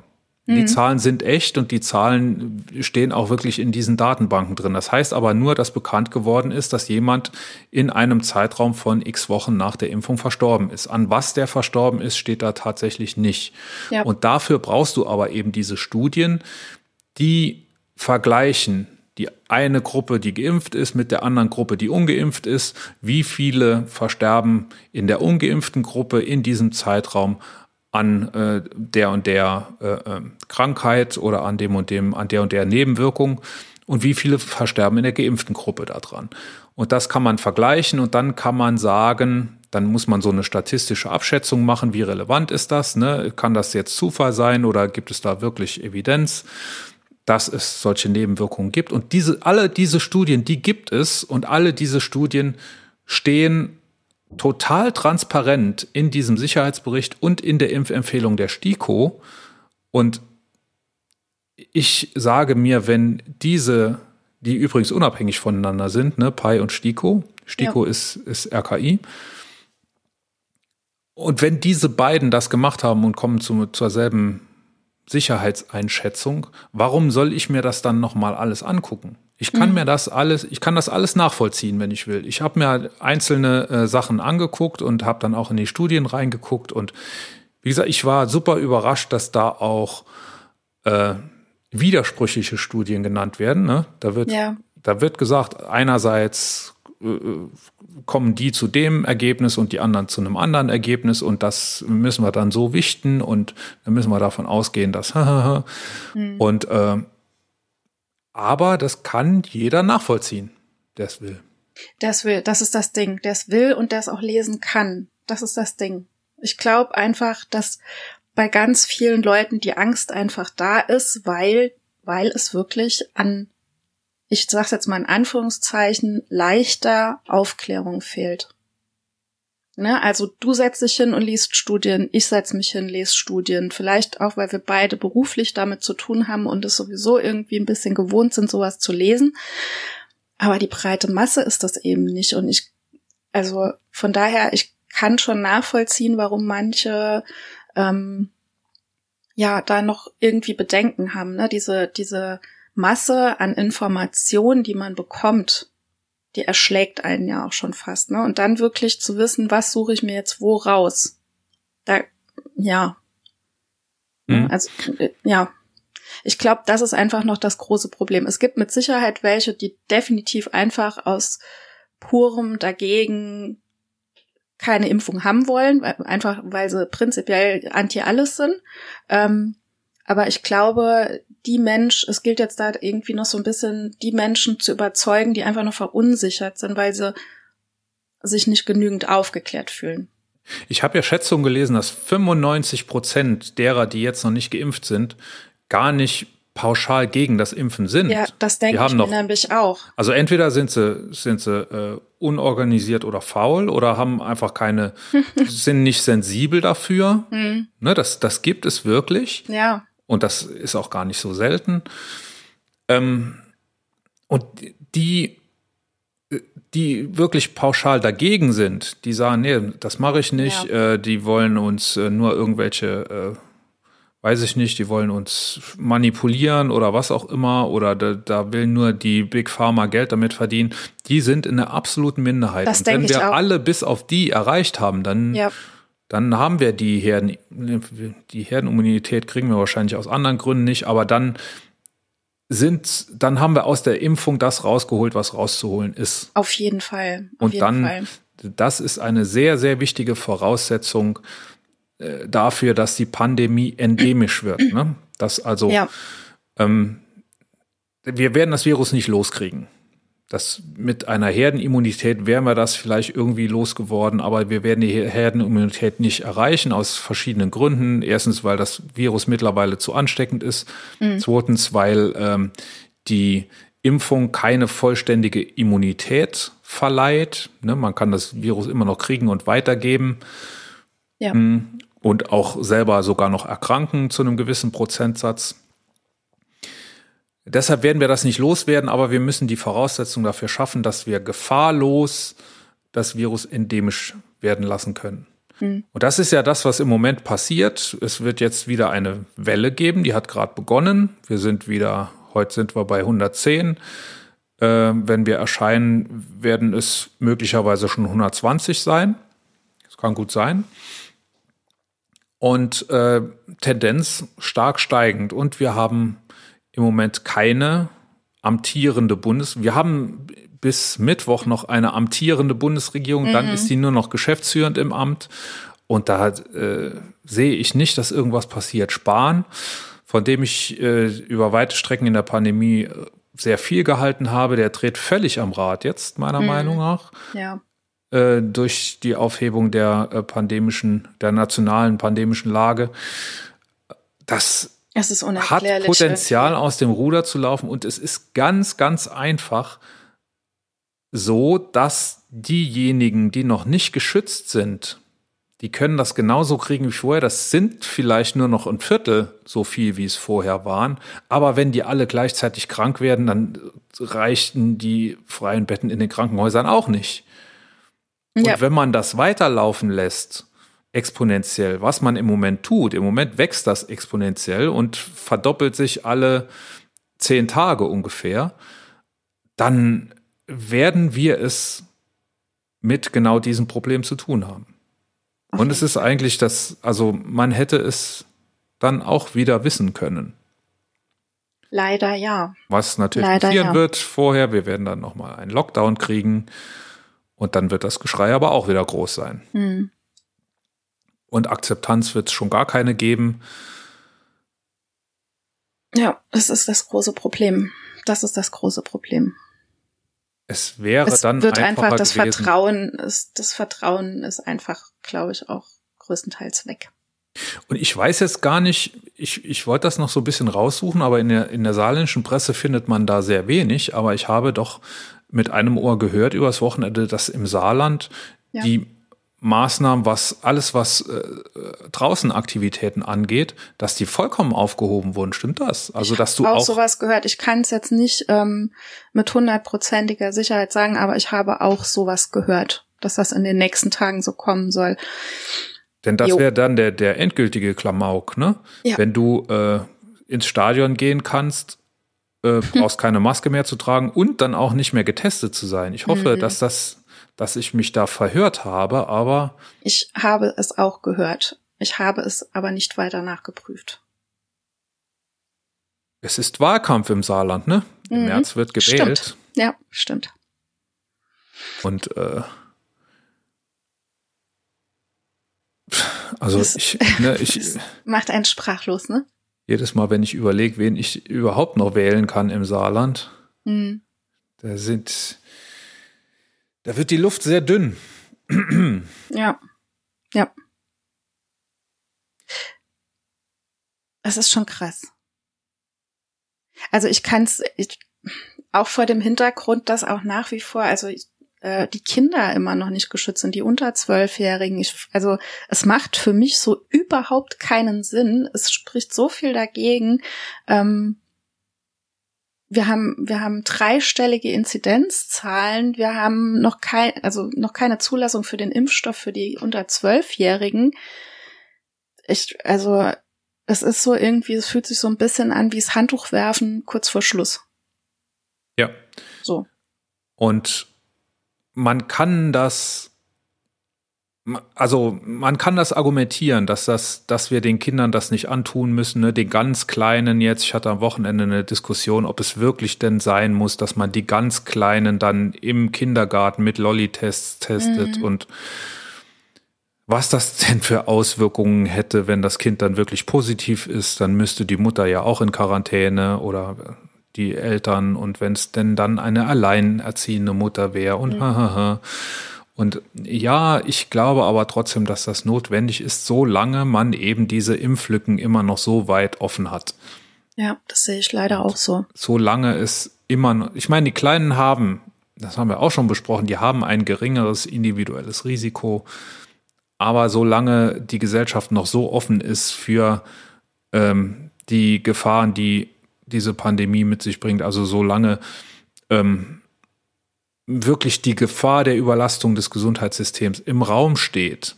Die mhm. Zahlen sind echt und die Zahlen stehen auch wirklich in diesen Datenbanken drin. Das heißt aber nur, dass bekannt geworden ist, dass jemand in einem Zeitraum von x Wochen nach der Impfung verstorben ist. An was der verstorben ist, steht da tatsächlich nicht. Ja. Und dafür brauchst du aber eben diese Studien, die vergleichen die eine Gruppe, die geimpft ist, mit der anderen Gruppe, die ungeimpft ist. Wie viele versterben in der ungeimpften Gruppe in diesem Zeitraum an äh, der und der äh, äh, Krankheit oder an dem und dem, an der und der Nebenwirkung und wie viele versterben in der geimpften Gruppe daran. Und das kann man vergleichen und dann kann man sagen, dann muss man so eine statistische Abschätzung machen, wie relevant ist das, ne? Kann das jetzt Zufall sein oder gibt es da wirklich Evidenz, dass es solche Nebenwirkungen gibt? Und diese, alle diese Studien, die gibt es und alle diese Studien stehen total transparent in diesem Sicherheitsbericht und in der Impfempfehlung der STIKO. Und ich sage mir, wenn diese, die übrigens unabhängig voneinander sind, ne, PI und STIKO, STIKO ja. ist, ist RKI, und wenn diese beiden das gemacht haben und kommen zu, zur selben Sicherheitseinschätzung, warum soll ich mir das dann nochmal alles angucken? Ich kann mhm. mir das alles, ich kann das alles nachvollziehen, wenn ich will. Ich habe mir einzelne äh, Sachen angeguckt und habe dann auch in die Studien reingeguckt und wie gesagt, ich war super überrascht, dass da auch äh, widersprüchliche Studien genannt werden. Ne? Da wird, ja. da wird gesagt, einerseits äh, kommen die zu dem Ergebnis und die anderen zu einem anderen Ergebnis und das müssen wir dann so wichten und dann müssen wir davon ausgehen, dass mhm. und äh, aber das kann jeder nachvollziehen, der es will. Der will, das ist das Ding. Der es will und der es auch lesen kann. Das ist das Ding. Ich glaube einfach, dass bei ganz vielen Leuten die Angst einfach da ist, weil, weil es wirklich an, ich sag's jetzt mal in Anführungszeichen, leichter Aufklärung fehlt. Ne? Also du setzt dich hin und liest Studien, ich setz mich hin, lese Studien. Vielleicht auch, weil wir beide beruflich damit zu tun haben und es sowieso irgendwie ein bisschen gewohnt sind, sowas zu lesen. Aber die breite Masse ist das eben nicht. Und ich, also von daher, ich kann schon nachvollziehen, warum manche ähm, ja da noch irgendwie Bedenken haben. Ne? Diese, diese Masse an Informationen, die man bekommt, die erschlägt einen ja auch schon fast, ne? Und dann wirklich zu wissen, was suche ich mir jetzt wo raus? Da, ja. Mhm. Also, äh, ja. Ich glaube, das ist einfach noch das große Problem. Es gibt mit Sicherheit welche, die definitiv einfach aus purem dagegen keine Impfung haben wollen, einfach weil sie prinzipiell anti alles sind. Ähm, aber ich glaube, die Mensch, es gilt jetzt da irgendwie noch so ein bisschen, die Menschen zu überzeugen, die einfach noch verunsichert sind, weil sie sich nicht genügend aufgeklärt fühlen. Ich habe ja Schätzungen gelesen, dass 95 Prozent derer, die jetzt noch nicht geimpft sind, gar nicht pauschal gegen das Impfen sind. Ja, das denke ich mir nämlich auch. Also entweder sind sie, sind sie äh, unorganisiert oder faul oder haben einfach keine, sind nicht sensibel dafür. Hm. Ne, das, das gibt es wirklich. Ja. Und das ist auch gar nicht so selten. Ähm, und die die wirklich pauschal dagegen sind, die sagen, nee, das mache ich nicht, ja. äh, die wollen uns äh, nur irgendwelche, äh, weiß ich nicht, die wollen uns manipulieren oder was auch immer, oder da, da will nur die Big Pharma Geld damit verdienen, die sind in der absoluten Minderheit. Das Und wenn wir auch. alle bis auf die erreicht haben, dann, ja. Dann haben wir die Herden, die Herdenimmunität kriegen wir wahrscheinlich aus anderen Gründen nicht, aber dann sind, dann haben wir aus der Impfung das rausgeholt, was rauszuholen ist. Auf jeden Fall. Auf Und jeden dann, Fall. das ist eine sehr, sehr wichtige Voraussetzung äh, dafür, dass die Pandemie endemisch wird. Ne? Das also, ja. ähm, wir werden das Virus nicht loskriegen. Das mit einer Herdenimmunität wären wir das vielleicht irgendwie losgeworden, aber wir werden die Herdenimmunität nicht erreichen aus verschiedenen Gründen. Erstens, weil das Virus mittlerweile zu ansteckend ist. Mhm. Zweitens, weil ähm, die Impfung keine vollständige Immunität verleiht. Ne, man kann das Virus immer noch kriegen und weitergeben. Ja. Mm, und auch selber sogar noch erkranken zu einem gewissen Prozentsatz. Deshalb werden wir das nicht loswerden, aber wir müssen die Voraussetzungen dafür schaffen, dass wir gefahrlos das Virus endemisch werden lassen können. Mhm. Und das ist ja das, was im Moment passiert. Es wird jetzt wieder eine Welle geben, die hat gerade begonnen. Wir sind wieder, heute sind wir bei 110. Äh, wenn wir erscheinen, werden es möglicherweise schon 120 sein. Das kann gut sein. Und äh, Tendenz stark steigend. Und wir haben im Moment keine amtierende Bundes. Wir haben bis Mittwoch noch eine amtierende Bundesregierung, mhm. dann ist sie nur noch geschäftsführend im Amt. Und da äh, sehe ich nicht, dass irgendwas passiert. Spahn, von dem ich äh, über weite Strecken in der Pandemie äh, sehr viel gehalten habe, der dreht völlig am Rad jetzt, meiner mhm. Meinung nach. Ja. Äh, durch die Aufhebung der äh, pandemischen, der nationalen pandemischen Lage. Das es ist hat Potenzial aus dem Ruder zu laufen und es ist ganz, ganz einfach so, dass diejenigen, die noch nicht geschützt sind, die können das genauso kriegen wie vorher. Das sind vielleicht nur noch ein Viertel so viel, wie es vorher waren. Aber wenn die alle gleichzeitig krank werden, dann reichten die freien Betten in den Krankenhäusern auch nicht. Ja. Und wenn man das weiterlaufen lässt, exponentiell, was man im Moment tut. Im Moment wächst das exponentiell und verdoppelt sich alle zehn Tage ungefähr. Dann werden wir es mit genau diesem Problem zu tun haben. Okay. Und es ist eigentlich das, also man hätte es dann auch wieder wissen können. Leider ja. Was natürlich Leider, passieren ja. wird vorher, wir werden dann nochmal einen Lockdown kriegen und dann wird das Geschrei aber auch wieder groß sein. Hm. Und Akzeptanz wird es schon gar keine geben. Ja, das ist das große Problem. Das ist das große Problem. Es wäre es dann wird einfach das gewesen. Vertrauen ist das Vertrauen ist einfach, glaube ich, auch größtenteils weg. Und ich weiß jetzt gar nicht, ich, ich wollte das noch so ein bisschen raussuchen, aber in der, in der saarländischen Presse findet man da sehr wenig. Aber ich habe doch mit einem Ohr gehört übers Wochenende, dass im Saarland ja. die Maßnahmen, was alles, was äh, draußen Aktivitäten angeht, dass die vollkommen aufgehoben wurden. Stimmt das? Also, dass du auch, auch sowas gehört. Ich kann es jetzt nicht ähm, mit hundertprozentiger Sicherheit sagen, aber ich habe auch sowas gehört, dass das in den nächsten Tagen so kommen soll. Denn das wäre dann der, der endgültige Klamauk, ne? Ja. Wenn du äh, ins Stadion gehen kannst, äh, brauchst keine Maske mehr zu tragen und dann auch nicht mehr getestet zu sein. Ich hoffe, mhm. dass das dass ich mich da verhört habe, aber. Ich habe es auch gehört. Ich habe es aber nicht weiter nachgeprüft. Es ist Wahlkampf im Saarland, ne? Im mhm. März wird gewählt. Stimmt. Ja, stimmt. Und äh, Also Das- ich, ne, ich macht einen sprachlos, ne? jedes Mal, wenn ich überlege, wen ich überhaupt noch wählen kann im Saarland, Hm. da sind, da wird die Luft sehr dünn. Ja. Ja. Es ist schon krass. Also ich kann es auch vor dem Hintergrund, dass auch nach wie vor, also ich, äh, die Kinder immer noch nicht geschützt sind, die unter zwölfjährigen. Also es macht für mich so überhaupt keinen Sinn. Es spricht so viel dagegen. Ähm, wir haben, wir haben dreistellige Inzidenzzahlen. Wir haben noch kein, also noch keine Zulassung für den Impfstoff für die unter zwölfjährigen. Ich, also, es ist so irgendwie, es fühlt sich so ein bisschen an wie das Handtuch werfen kurz vor Schluss. Ja. So. Und man kann das, also man kann das argumentieren, dass das, dass wir den Kindern das nicht antun müssen, ne? den ganz Kleinen jetzt. Ich hatte am Wochenende eine Diskussion, ob es wirklich denn sein muss, dass man die ganz Kleinen dann im Kindergarten mit Lolli-Tests testet Mhm. und was das denn für Auswirkungen hätte, wenn das Kind dann wirklich positiv ist, dann müsste die Mutter ja auch in Quarantäne oder die Eltern und wenn es denn dann eine alleinerziehende Mutter wäre und hahaha. Und ja, ich glaube aber trotzdem, dass das notwendig ist, solange man eben diese Impflücken immer noch so weit offen hat. Ja, das sehe ich leider auch so. Solange es immer noch, ich meine, die Kleinen haben, das haben wir auch schon besprochen, die haben ein geringeres individuelles Risiko. Aber solange die Gesellschaft noch so offen ist für ähm, die Gefahren, die diese Pandemie mit sich bringt, also solange ähm, wirklich die Gefahr der Überlastung des Gesundheitssystems im Raum steht,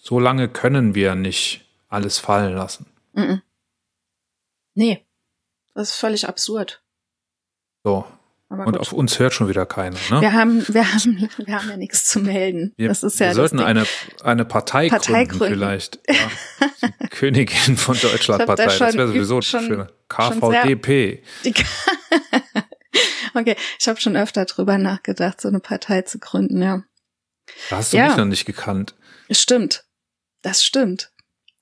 solange können wir nicht alles fallen lassen. Nee, das ist völlig absurd. So. Und auf uns hört schon wieder keiner. Ne? wir haben, wir haben, wir haben ja nichts zu melden. Wir, das ist ja wir sollten Ding. eine, eine Partei, Partei gründen, gründen. vielleicht. Ja. Königin von Deutschland hab da Partei. Das wäre sowieso schon- schön. schon KVDP. Okay, ich habe schon öfter drüber nachgedacht, so eine Partei zu gründen, ja. Da hast du Ja. mich noch nicht gekannt. Stimmt. Das stimmt.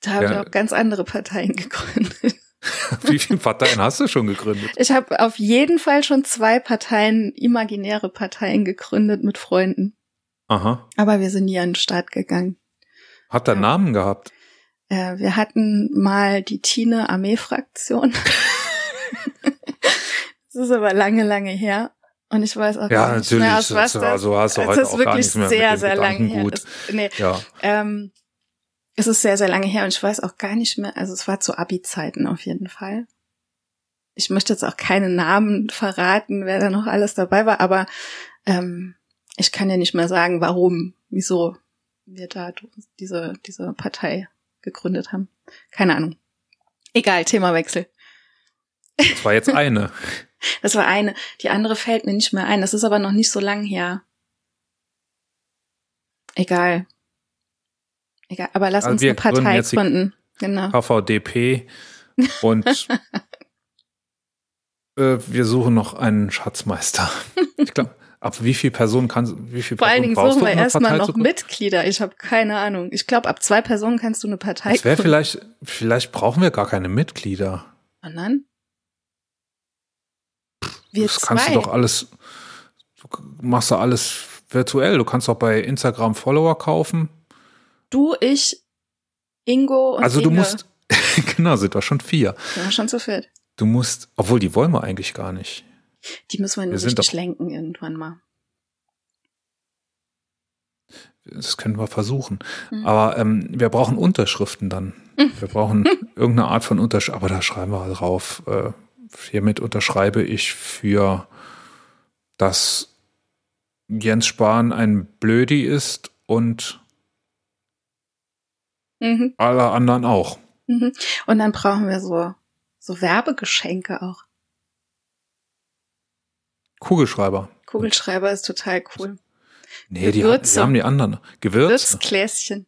Da habe Ja. ich auch ganz andere Parteien gegründet. Wie viele Parteien hast du schon gegründet? Ich habe auf jeden Fall schon zwei Parteien, imaginäre Parteien gegründet mit Freunden. Aha. Aber wir sind nie an den Start gegangen. Hat der Ja. Namen gehabt? Äh, wir hatten mal die Tine Armee-Fraktion. Das ist aber lange, lange her. Und ich weiß auch Ja, gar nicht natürlich. mehr, aus was Das- also hast du es heute ist auch gar wirklich nichts mehr sehr, sehr lange her. Es, nee, Ja. ähm, es ist sehr, sehr lange her und ich weiß auch gar nicht mehr, also es war zu Abi-Zeiten auf jeden Fall. Ich möchte jetzt auch keine Namen verraten, wer da noch alles dabei war, aber ähm, ich kann ja nicht mehr sagen, warum, wieso wir da diese, diese Partei gegründet haben. Keine Ahnung. Egal, Themawechsel. Das war jetzt eine. Das war eine. Die andere fällt mir nicht mehr ein. Das ist aber noch nicht so lang her. Egal. Egal. Aber lass Also uns eine Partei gründen. Genau. KVDP. Und äh, wir suchen noch einen Schatzmeister. Ich glaube, ab wie viel Personen kannst wie viel Vor allen Personen Dingen brauchst suchen wir erstmal noch? Mitglieder. Ich habe keine Ahnung. Ich glaube, ab zwei Personen kannst du eine Partei Das wäre vielleicht, vielleicht brauchen wir gar keine Mitglieder. Dann? Wir das kannst zwei. du doch alles, du machst du alles virtuell. Du kannst doch bei Instagram Follower kaufen. Du, ich, Ingo und also du Inge. musst, genau, sind wir schon vier. Ja, schon zu viert. Du musst, obwohl die wollen wir eigentlich gar nicht. Die müssen wir Wir sind richtig doch- lenken irgendwann mal. Das können wir versuchen. Mhm. Aber ähm, wir brauchen Unterschriften dann. Wir brauchen irgendeine Art von Unterschrift. Aber da schreiben wir drauf. Äh, hiermit unterschreibe ich für, dass Jens Spahn ein Blödi ist und Mhm. alle anderen auch. Mhm. Und dann brauchen wir so, so Werbegeschenke auch. Kugelschreiber. Kugelschreiber ist total cool. Nee, die, Gewürze. die haben die anderen. Gewürze. Würzgläschen.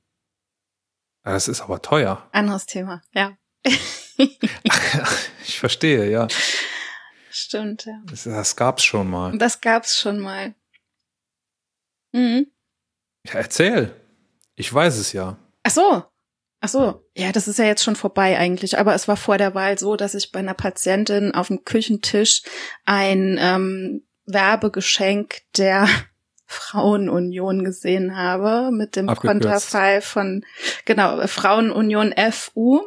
Ja, Das ist aber teuer. Anderes Thema. Ja. ich verstehe, ja. Stimmt, ja. Das, das gab's schon mal. Das gab's schon mal. Mhm. Ja, erzähl. Ich weiß es ja. Ach so. Ach so, ja, das ist ja jetzt schon vorbei eigentlich. Aber es war vor der Wahl so, dass ich bei einer Patientin auf dem Küchentisch ein ähm, Werbegeschenk der Frauenunion gesehen habe mit dem Abgekürzt. Konterfei von genau Frauenunion FU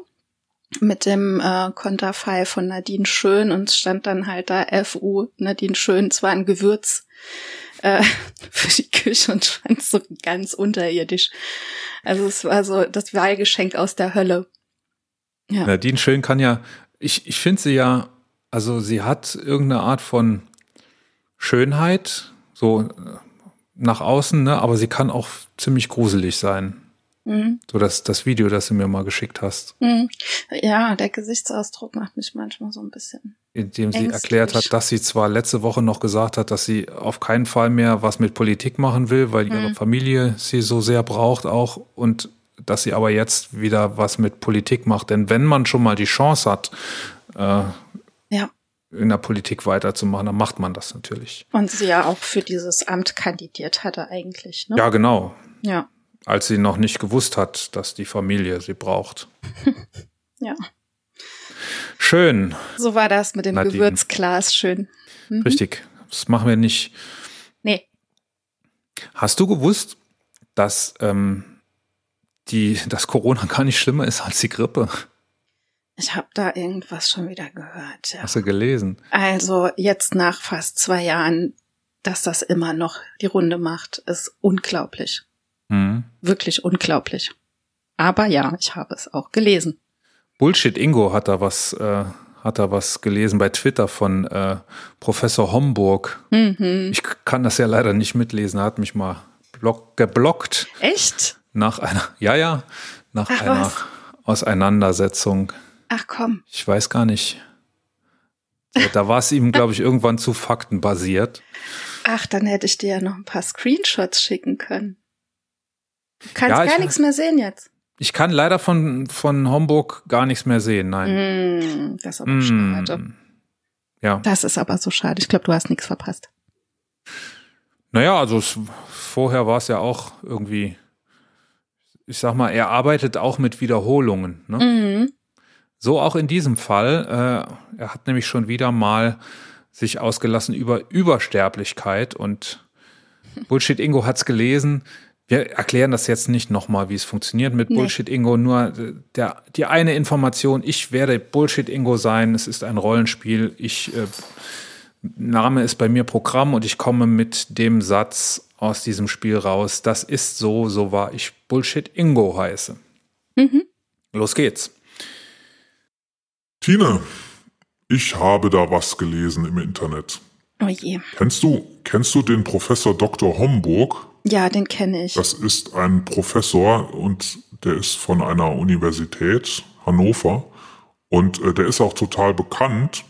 mit dem äh, Konterfei von Nadine Schön und stand dann halt da FU Nadine Schön zwar ein Gewürz äh, für die Küche und fand so ganz unterirdisch. Also es war so das Wahlgeschenk aus der Hölle. Ja. Nadine Schön kann ja, ich, ich finde sie ja, also sie hat irgendeine Art von Schönheit, so äh, nach außen, ne? aber sie kann auch ziemlich gruselig sein. Mhm. So das, das Video, das du mir mal geschickt hast, Mhm. Ja, der Gesichtsausdruck macht mich manchmal so ein bisschen. in dem sie Ängstlich. erklärt hat, dass sie zwar letzte Woche noch gesagt hat, dass sie auf keinen Fall mehr was mit Politik machen will, weil ihre Mhm. Familie sie so sehr braucht auch und dass sie aber jetzt wieder was mit Politik macht. Denn wenn man schon mal die Chance hat, äh, Ja. in der Politik weiterzumachen, dann macht man das natürlich. Und sie ja auch für dieses Amt kandidiert hatte eigentlich, ne? Ja, genau. Ja. Als sie noch nicht gewusst hat, dass die Familie sie braucht. Ja. Schön, So war das mit dem Nadine. Gewürzglas schön. Mhm. richtig. Das machen wir nicht. Nee. Hast du gewusst, dass ähm, die, dass Corona gar nicht schlimmer ist als die Grippe? Ich habe da irgendwas schon wieder gehört. Ja. Hast du gelesen? Also jetzt nach fast zwei Jahren, dass das immer noch die Runde macht, ist unglaublich. Mhm. Wirklich unglaublich. Aber ja, ich habe es auch gelesen. Bullshit Ingo hat da was, äh, hat da was gelesen bei Twitter von äh, Professor Homburg. Mhm. Ich kann das ja leider nicht mitlesen. Er hat mich mal block, geblockt Echt? nach einer, ja, ja, nach Ach, einer was? Auseinandersetzung. Ach komm. Ich weiß gar nicht. Da war es ihm, glaube ich, irgendwann zu faktenbasiert. Ach, dann hätte ich dir ja noch ein paar Screenshots schicken können. Du kannst Ja, ich- gar nichts mehr sehen jetzt. Ich kann leider von, von Homburg gar nichts mehr sehen, nein. Mm, das ist aber schade. Mm. Ja, Das ist aber so schade. Ich glaube, du hast nichts verpasst. naja, also es, vorher war es ja auch irgendwie, ich sag mal, er arbeitet auch mit Wiederholungen. Ne? Mhm. So auch in diesem Fall. Äh, er hat nämlich schon wieder mal sich ausgelassen über Übersterblichkeit und Bullshit Ingo hat's gelesen. Wir erklären das jetzt nicht nochmal, wie es funktioniert mit Nee. Bullshit Ingo. Nur äh, der, die eine Information, ich werde Bullshit Ingo sein. Es ist ein Rollenspiel. Ich, äh, Name ist bei mir Programm und ich komme mit dem Satz aus diesem Spiel raus. Das ist so, so war ich Bullshit Ingo heiße. Mhm. Los geht's. Tine, ich habe da was gelesen im Internet. Oh je. Kennst du, kennst du den Professor Dr. Homburg? Ja, den kenne ich. Das ist ein Professor und der ist von einer Universität Hannover und äh, der ist auch total bekannt.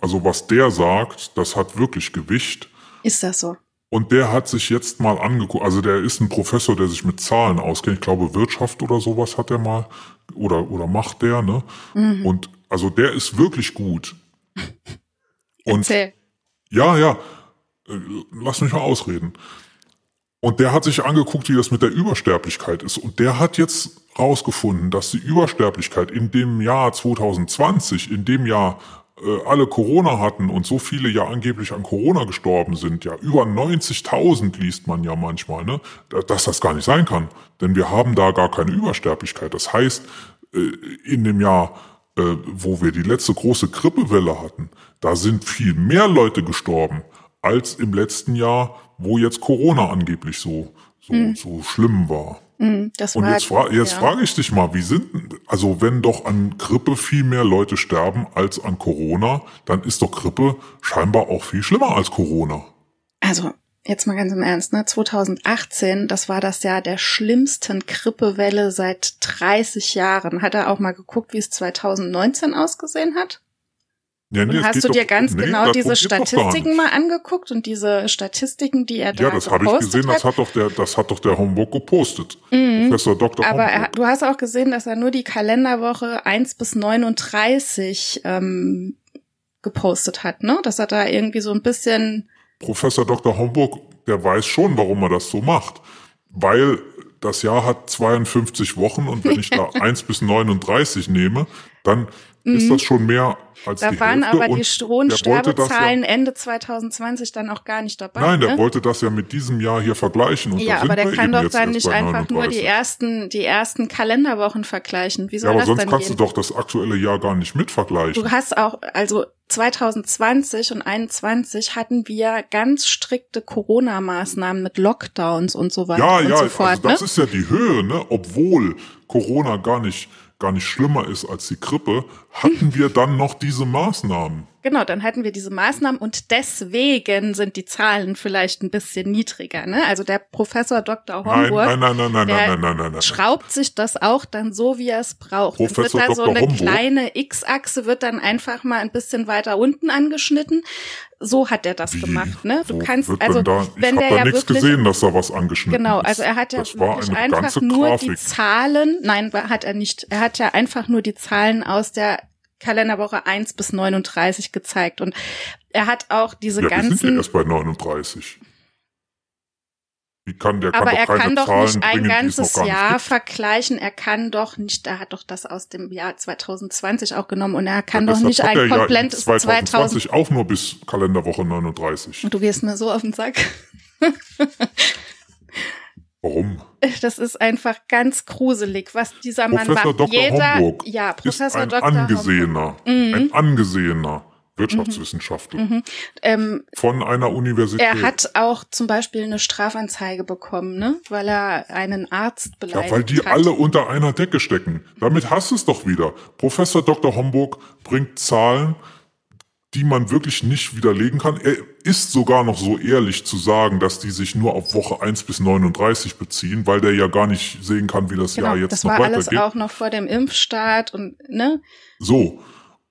Also was der sagt, das hat wirklich Gewicht. Ist das so? Und der hat sich jetzt mal angeguckt, also der ist ein Professor, der sich mit Zahlen auskennt. Ich glaube, Wirtschaft oder sowas hat er mal, oder, oder macht der, ne? Und also der ist wirklich gut. Und Erzähl. ja, ja, äh, lass mich mal ausreden. Und der hat sich angeguckt, wie das mit der Übersterblichkeit ist. Und der hat jetzt rausgefunden, dass die Übersterblichkeit in dem Jahr 2020, in dem Jahr äh, alle Corona hatten und so viele ja angeblich an Corona gestorben sind, ja über 90.000 liest man ja manchmal, ne, da- dass das gar nicht sein kann. Denn wir haben da gar keine Übersterblichkeit. Das heißt, äh, in dem Jahr, äh, wo wir die letzte große Grippewelle hatten, da sind viel mehr Leute gestorben als im letzten Jahr, wo jetzt Corona angeblich so, so, so schlimm war. Mhm, das Und jetzt, fra jetzt ja. frage ich dich mal, wie sind, also wenn doch an Grippe viel mehr Leute sterben als an Corona, dann ist doch Grippe scheinbar auch viel schlimmer als Corona. Also, jetzt mal ganz im Ernst, ne? 2018, das war das Jahr der schlimmsten Grippewelle seit 30 Jahren. Hat er auch mal geguckt, wie es 2019 ausgesehen hat? Ja, nee, hast du doch- dir ganz nee, genau diese doch Statistiken mal angeguckt und diese Statistiken, die er da Ja, das habe ich gesehen, das hat? hat doch der, das hat doch der Homburg gepostet. Professor Dr. Aber er, du hast auch gesehen, dass er nur die Kalenderwoche 1 bis 39 ähm, gepostet hat, ne? Dass er da irgendwie so ein bisschen Professor Dr. Homburg, der weiß schon, warum er das so macht. Weil das Jahr hat 52 Wochen und wenn ich da 1 bis 39 nehme, dann ist das schon mehr als Da die waren Hälfte. aber die und Stro- der wollte das Sterbezahlen Ende 2020 dann auch gar nicht dabei. Nein, der ne? wollte das ja mit diesem Jahr hier vergleichen. Und da Ja, aber der kann doch dann nicht einfach nur die 39. ersten, die ersten Kalenderwochen vergleichen. Wie Ja, soll aber das sonst dann kannst gehen? du doch das aktuelle Jahr gar nicht mit vergleichen. Du hast auch, also 2020 und 2021 hatten wir ganz strikte Corona-Maßnahmen mit Lockdowns und so weiter Ja, und ja, so fort. also das ne? ist ja die Höhe, ne? Obwohl Corona gar nicht, gar nicht schlimmer ist als die Grippe, hatten wir dann noch diese Maßnahmen. Genau, dann hatten wir diese Maßnahmen und deswegen sind die Zahlen vielleicht ein bisschen niedriger. Ne? Also der Professor Dr. Homburg, nein, nein, nein, schraubt sich das auch dann so, wie er es braucht. Dann Professor wird da so eine Homburg. kleine X-Achse wird dann einfach mal ein bisschen weiter unten angeschnitten. So hat er das Wie? gemacht. Ne? Du Wo kannst also, da, ich wenn habe der da ja nichts wirklich gesehen, dass da was angeschnitten Genau, ist. also er hat ja wirklich einfach nur die Grafik. Zahlen, nein, hat er nicht. Er hat ja einfach nur die Zahlen aus der Kalenderwoche 1 bis 39 gezeigt und er hat auch diese ja, wir sind ja ganzen erst bei 39. Wie kann der aber kann er kann doch Zahlen nicht ein bringen, ganzes nicht Jahr gibt. vergleichen. Er kann doch nicht, er hat doch das aus dem Jahr 2020 auch genommen und er kann Ja, doch nicht ein ja in komplettes 2000. 2020 auch nur bis Kalenderwoche 39. Du gehst mir so auf den Sack. Warum? Das ist einfach ganz gruselig, was dieser Mann Professor macht. Dr. Jeder, Homburg ja, ist Professor ein Dr. Angesehener, Mhm. ein angesehener Wirtschaftswissenschaftler Ähm, von einer Universität. er hat auch zum Beispiel eine Strafanzeige bekommen, ne? weil er einen Arzt beleidigt ja, weil die hat. alle unter einer Decke stecken. Damit hast du es doch wieder. Professor Dr. Homburg bringt Zahlen, die man wirklich nicht widerlegen kann. Er ist sogar noch so ehrlich zu sagen, dass die sich nur auf Woche 1 bis 39 beziehen, weil der ja gar nicht sehen kann, wie das Genau, Jahr jetzt das noch war alles weitergeht. auch noch vor dem Impfstart und ne? So.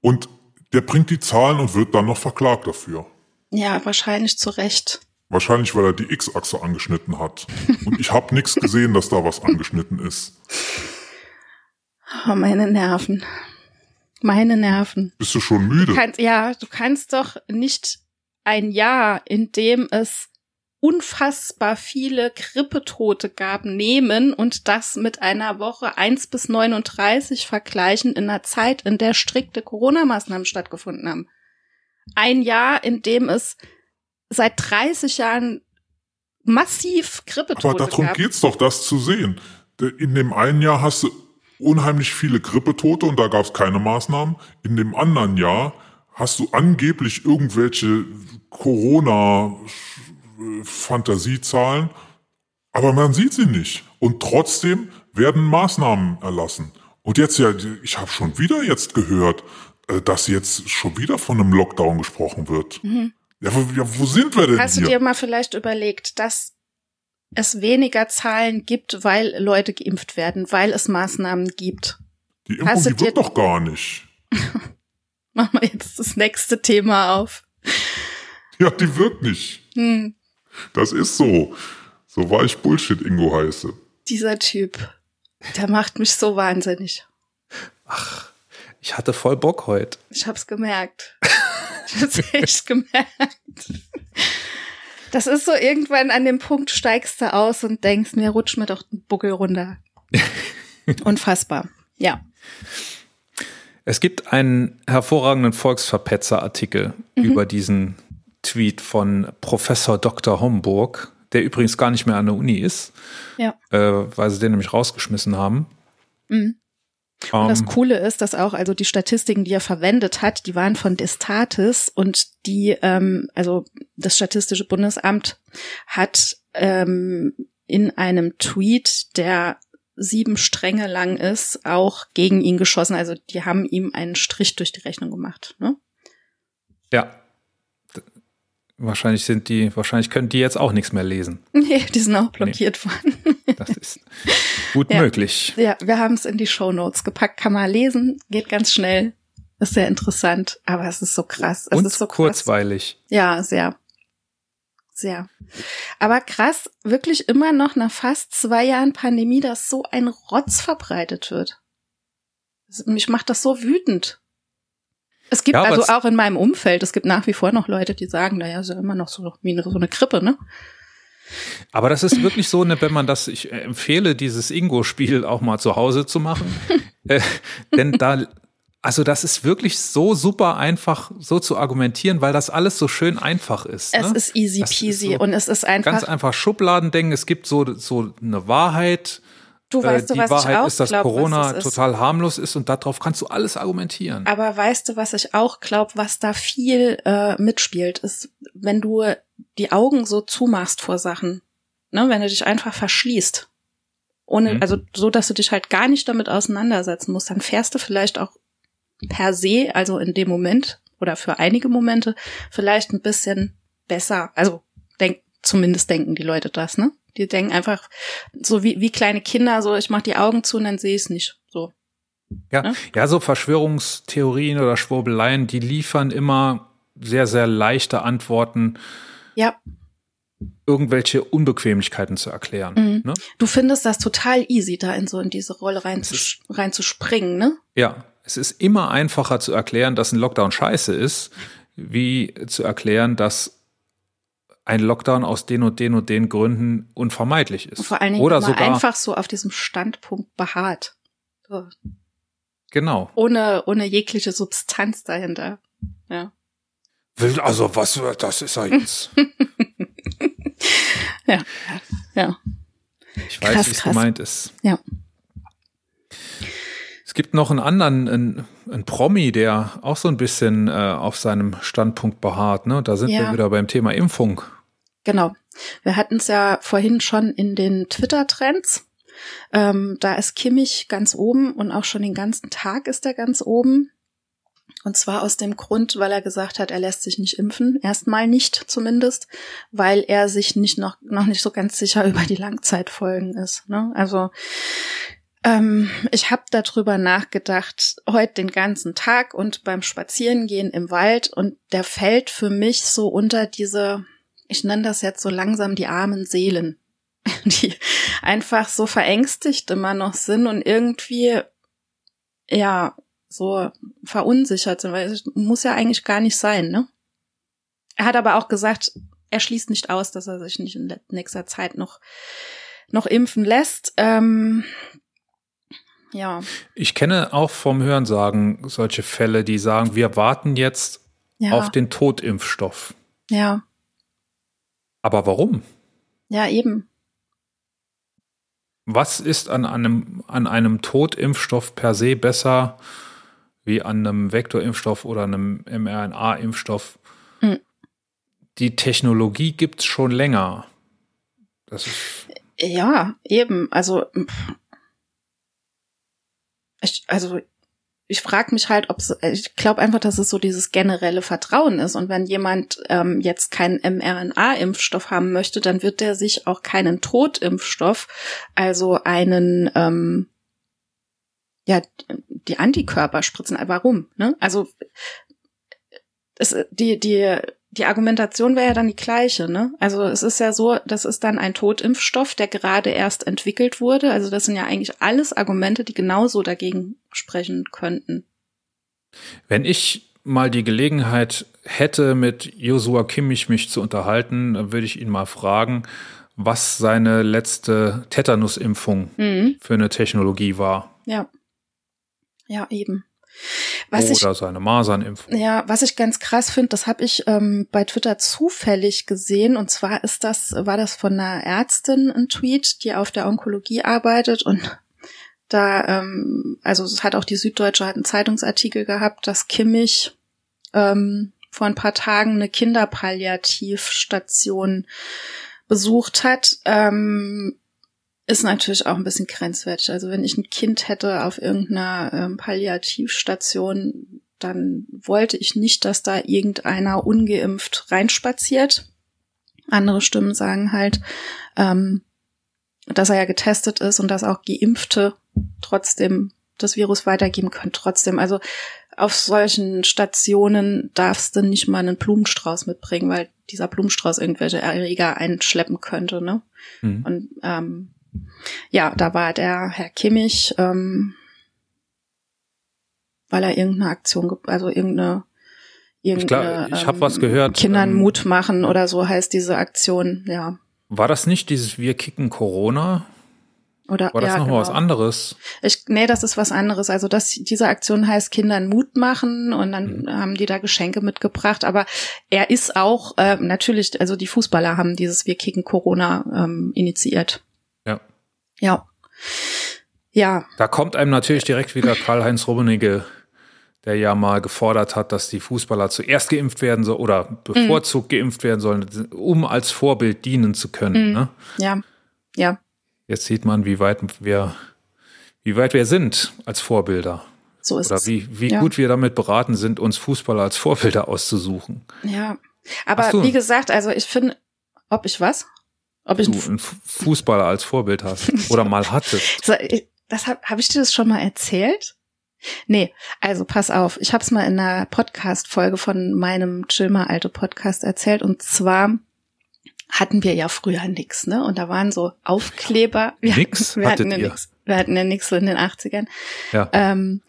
Und der bringt die Zahlen und wird dann noch verklagt dafür. Ja, wahrscheinlich zu Recht. Wahrscheinlich, weil er die X-Achse angeschnitten hat. Und ich habe nichts gesehen, dass da was angeschnitten ist. Oh, meine Nerven. Meine Nerven. Bist du schon müde? Du kannst, ja, du kannst doch nicht ein Jahr, in dem es unfassbar viele Grippetote gab, nehmen und das mit einer Woche 1 bis 39 vergleichen in einer Zeit, in der strikte Corona-Maßnahmen stattgefunden haben. Ein Jahr, in dem es seit 30 Jahren massiv Grippetote Aber darum gab. geht's doch, das zu sehen. In dem einen Jahr hast du unheimlich viele Grippetote und da gab's keine Maßnahmen. In dem anderen Jahr hast du angeblich irgendwelche Corona-Fantasiezahlen, aber man sieht sie nicht. Und trotzdem werden Maßnahmen erlassen. Und jetzt ja, ich habe schon wieder jetzt gehört, äh, dass jetzt schon wieder von einem Lockdown gesprochen wird. Ja, wo, ja, wo sind wir denn Mhm. Hast du hier? dir mal vielleicht überlegt, dass es weniger Zahlen gibt, weil Leute geimpft werden, weil es Maßnahmen gibt? Die Impfung, Hast die wird dir- doch gar nicht. Machen wir jetzt das nächste Thema auf. Ja, die wirkt nicht. Hm, Das ist so. So war ich Bullshit Ingo heiße. dieser Typ, der macht mich so wahnsinnig. Ich hatte voll Bock heute. Ich hab's gemerkt. Ich hab's echt gemerkt. Das ist so, irgendwann an dem Punkt steigst du aus und denkst, mir rutscht mir doch den Buckel runter. Unfassbar. Ja. Es gibt einen hervorragenden Volksverpetzer-Artikel über diesen Tweet von Professor Dr. Homburg, der übrigens gar nicht mehr an der Uni ist, Ja. äh, weil sie den nämlich rausgeschmissen haben. Mhm. Und das Ähm, Coole ist, dass auch, also die Statistiken, die er verwendet hat, die waren von Destatis und die, ähm, also das Statistische Bundesamt hat ähm, in einem Tweet, der sieben Stränge lang ist, auch gegen ihn geschossen. Also die haben ihm einen Strich durch die Rechnung gemacht. Ne? ja. Wahrscheinlich sind die, wahrscheinlich können die jetzt auch nichts mehr lesen. Nee, die sind auch blockiert worden. Das ist gut Ja. möglich. Ja, wir haben es in die Show Notes gepackt. Kann man lesen, geht ganz schnell. Ist sehr interessant, aber es ist so krass. Es Und ist so krass. kurzweilig. Ja, sehr. Sehr. Aber krass, wirklich immer noch nach fast zwei Jahren Pandemie, dass so ein Rotz verbreitet wird. Mich macht das so wütend. Es gibt Ja, also es- auch in meinem Umfeld, es gibt nach wie vor noch Leute, die sagen, naja, ist ja immer noch so wie so eine Grippe, ne? Aber das ist wirklich so, ne, wenn man das, ich empfehle, dieses Ingo-Spiel auch mal zu Hause zu machen. äh, denn da, also das ist wirklich so super einfach, so zu argumentieren, weil das alles so schön einfach ist. Es ne? ist easy Das ist peasy so und es ist einfach. Ganz einfach Schubladendenken. Es gibt so, so eine Wahrheit. Du weißt äh, du, die was Wahrheit ich auch ist, dass glaub, Corona ist. total harmlos ist und darauf kannst du alles argumentieren. Aber weißt du, was ich auch glaube, was da viel äh, mitspielt, ist, wenn du die Augen so zumachst vor Sachen, ne, wenn du dich einfach verschließt, ohne, Mhm. also so, dass du dich halt gar nicht damit auseinandersetzen musst, dann fährst du vielleicht auch per se, also in dem Moment oder für einige Momente, vielleicht ein bisschen besser. Also denk, zumindest denken die Leute das, ne? Die denken einfach so wie, wie kleine Kinder, so ich mach die Augen zu und dann sehe ich es nicht. So. Ja, Ne? ja, so Verschwörungstheorien oder Schwurbeleien, die liefern immer sehr, sehr leichte Antworten, Ja, irgendwelche Unbequemlichkeiten zu erklären. Mhm. Ne? Du findest das total easy, da in so in diese Rolle rein Es zu, ist- rein zu springen, ne? Ja, es ist immer einfacher zu erklären, dass ein Lockdown scheiße ist, wie zu erklären, dass ein Lockdown aus den und den und den Gründen unvermeidlich ist. Und vor allen Dingen Oder sogar, einfach so auf diesem Standpunkt beharrt. So, genau. ohne, ohne jegliche Substanz dahinter. Ja. Will- Also was, das ist ja jetzt. Ja. Ja. Ich weiß, Krass, wie es gemeint ist. Ja. Es gibt noch einen anderen, einen, einen Promi, der auch so ein bisschen äh, auf seinem Standpunkt beharrt. Ne? Da sind Ja. wir wieder beim Thema Impfung. Genau. Wir hatten es ja vorhin schon in den Twitter-Trends. Ähm, da ist Kimmich ganz oben und auch schon den ganzen Tag ist er ganz oben. Und zwar aus dem Grund, weil er gesagt hat, er lässt sich nicht impfen. Erstmal nicht zumindest, weil er sich nicht noch, noch nicht so ganz sicher über die Langzeitfolgen ist. Ne? Also ähm, ich habe darüber nachgedacht, heute den ganzen Tag und beim Spazierengehen im Wald und der fällt für mich so unter diese, ich nenne das jetzt so langsam die armen Seelen, die einfach so verängstigt immer noch sind und irgendwie ja so verunsichert sind, weil es muss ja eigentlich gar nicht sein, ne? Er hat aber auch gesagt, er schließt nicht aus, dass er sich nicht in nächster Zeit noch noch impfen lässt. Ähm, ja, Ich kenne auch vom Hörensagen solche Fälle, die sagen, wir warten jetzt ja, auf den Totimpfstoff. ja, Aber warum? ja, eben. Was ist an einem, an einem Totimpfstoff per se besser wie an einem Vektorimpfstoff oder einem mRNA-Impfstoff? Mhm. Die Technologie gibt's schon länger. Das ist, Ja, eben. Also ich, also ich frage mich halt, ob ich glaube einfach, dass es so dieses generelle Vertrauen ist. Und wenn jemand ähm, jetzt keinen mRNA-Impfstoff haben möchte, dann wird der sich auch keinen Totimpfstoff, also einen ähm, ja die Antikörper spritzen. Warum? Ne? Also es, die die die Argumentation wäre ja dann die gleiche, ne? Also es ist ja so, das ist dann ein Totimpfstoff, der gerade erst entwickelt wurde. Also das sind ja eigentlich alles Argumente, die genauso dagegen sprechen könnten. wenn ich mal die Gelegenheit hätte, mit Joshua Kimmich mich zu unterhalten, dann würde ich ihn mal fragen, was seine letzte Tetanusimpfung Mhm. für eine Technologie war. Ja. Ja, eben. Was ich oder seine Masernimpfung. Ja, was ich ganz krass finde, das habe ich ähm, bei Twitter zufällig gesehen. Und zwar ist das, war das von einer Ärztin ein Tweet, die auf der Onkologie arbeitet und da, ähm, also es hat auch die Süddeutsche hat einen Zeitungsartikel gehabt, dass Kimmich ähm, vor ein paar Tagen eine Kinderpalliativstation besucht hat. Ähm, ist natürlich auch ein bisschen grenzwertig. Also wenn ich ein Kind hätte auf irgendeiner ähm, Palliativstation, dann wollte ich nicht, dass da irgendeiner ungeimpft reinspaziert. Andere Stimmen sagen halt, ähm, dass er ja getestet ist und dass auch Geimpfte trotzdem das Virus weitergeben können. Trotzdem, also auf solchen Stationen darfst du nicht mal einen Blumenstrauß mitbringen, weil dieser Blumenstrauß irgendwelche Erreger einschleppen könnte. Ne? Mhm. Und ähm, ja, da war der Herr Kimmich, ähm, weil er irgendeine Aktion, also irgendeine, Ich, irgendeine ich habe was gehört. Kindern ähm, Mut machen oder so heißt diese Aktion, ja. War das nicht dieses Wir kicken Corona? Oder War das ja, noch genau. was anderes? Ich, nee, das ist was anderes. Also das, diese Aktion heißt Kindern Mut machen und dann Mhm. haben die da Geschenke mitgebracht. Aber er ist auch äh, natürlich, also die Fußballer haben dieses Wir kicken Corona ähm, initiiert. Ja. Ja. Da kommt einem natürlich direkt wieder Karl-Heinz Rummenigge, der ja mal gefordert hat, dass die Fußballer zuerst geimpft werden sollen oder bevorzugt geimpft werden sollen, um als Vorbild dienen zu können. Ne? ja, ja. Jetzt sieht man, wie weit wir, wie weit wir sind als Vorbilder. So ist Oder es. wie, wie Ja. gut wir damit beraten sind, uns Fußballer als Vorbilder auszusuchen. Ja. Aber wie gesagt, also ich finde, ob ich was? Ob ich Du einen Fu- Fußballer als Vorbild hast oder mal hattest. Das habe hab ich dir das schon mal erzählt? Nee, also pass auf, ich habe es mal in einer Podcast-Folge von meinem Chill mal alte Podcast erzählt und zwar hatten wir ja früher nix, ne? Und da waren so Aufkleber. Wir Nix hatten, wir hatten ja nix. Wir hatten ja nix so in den 80ern. Ja. Ähm,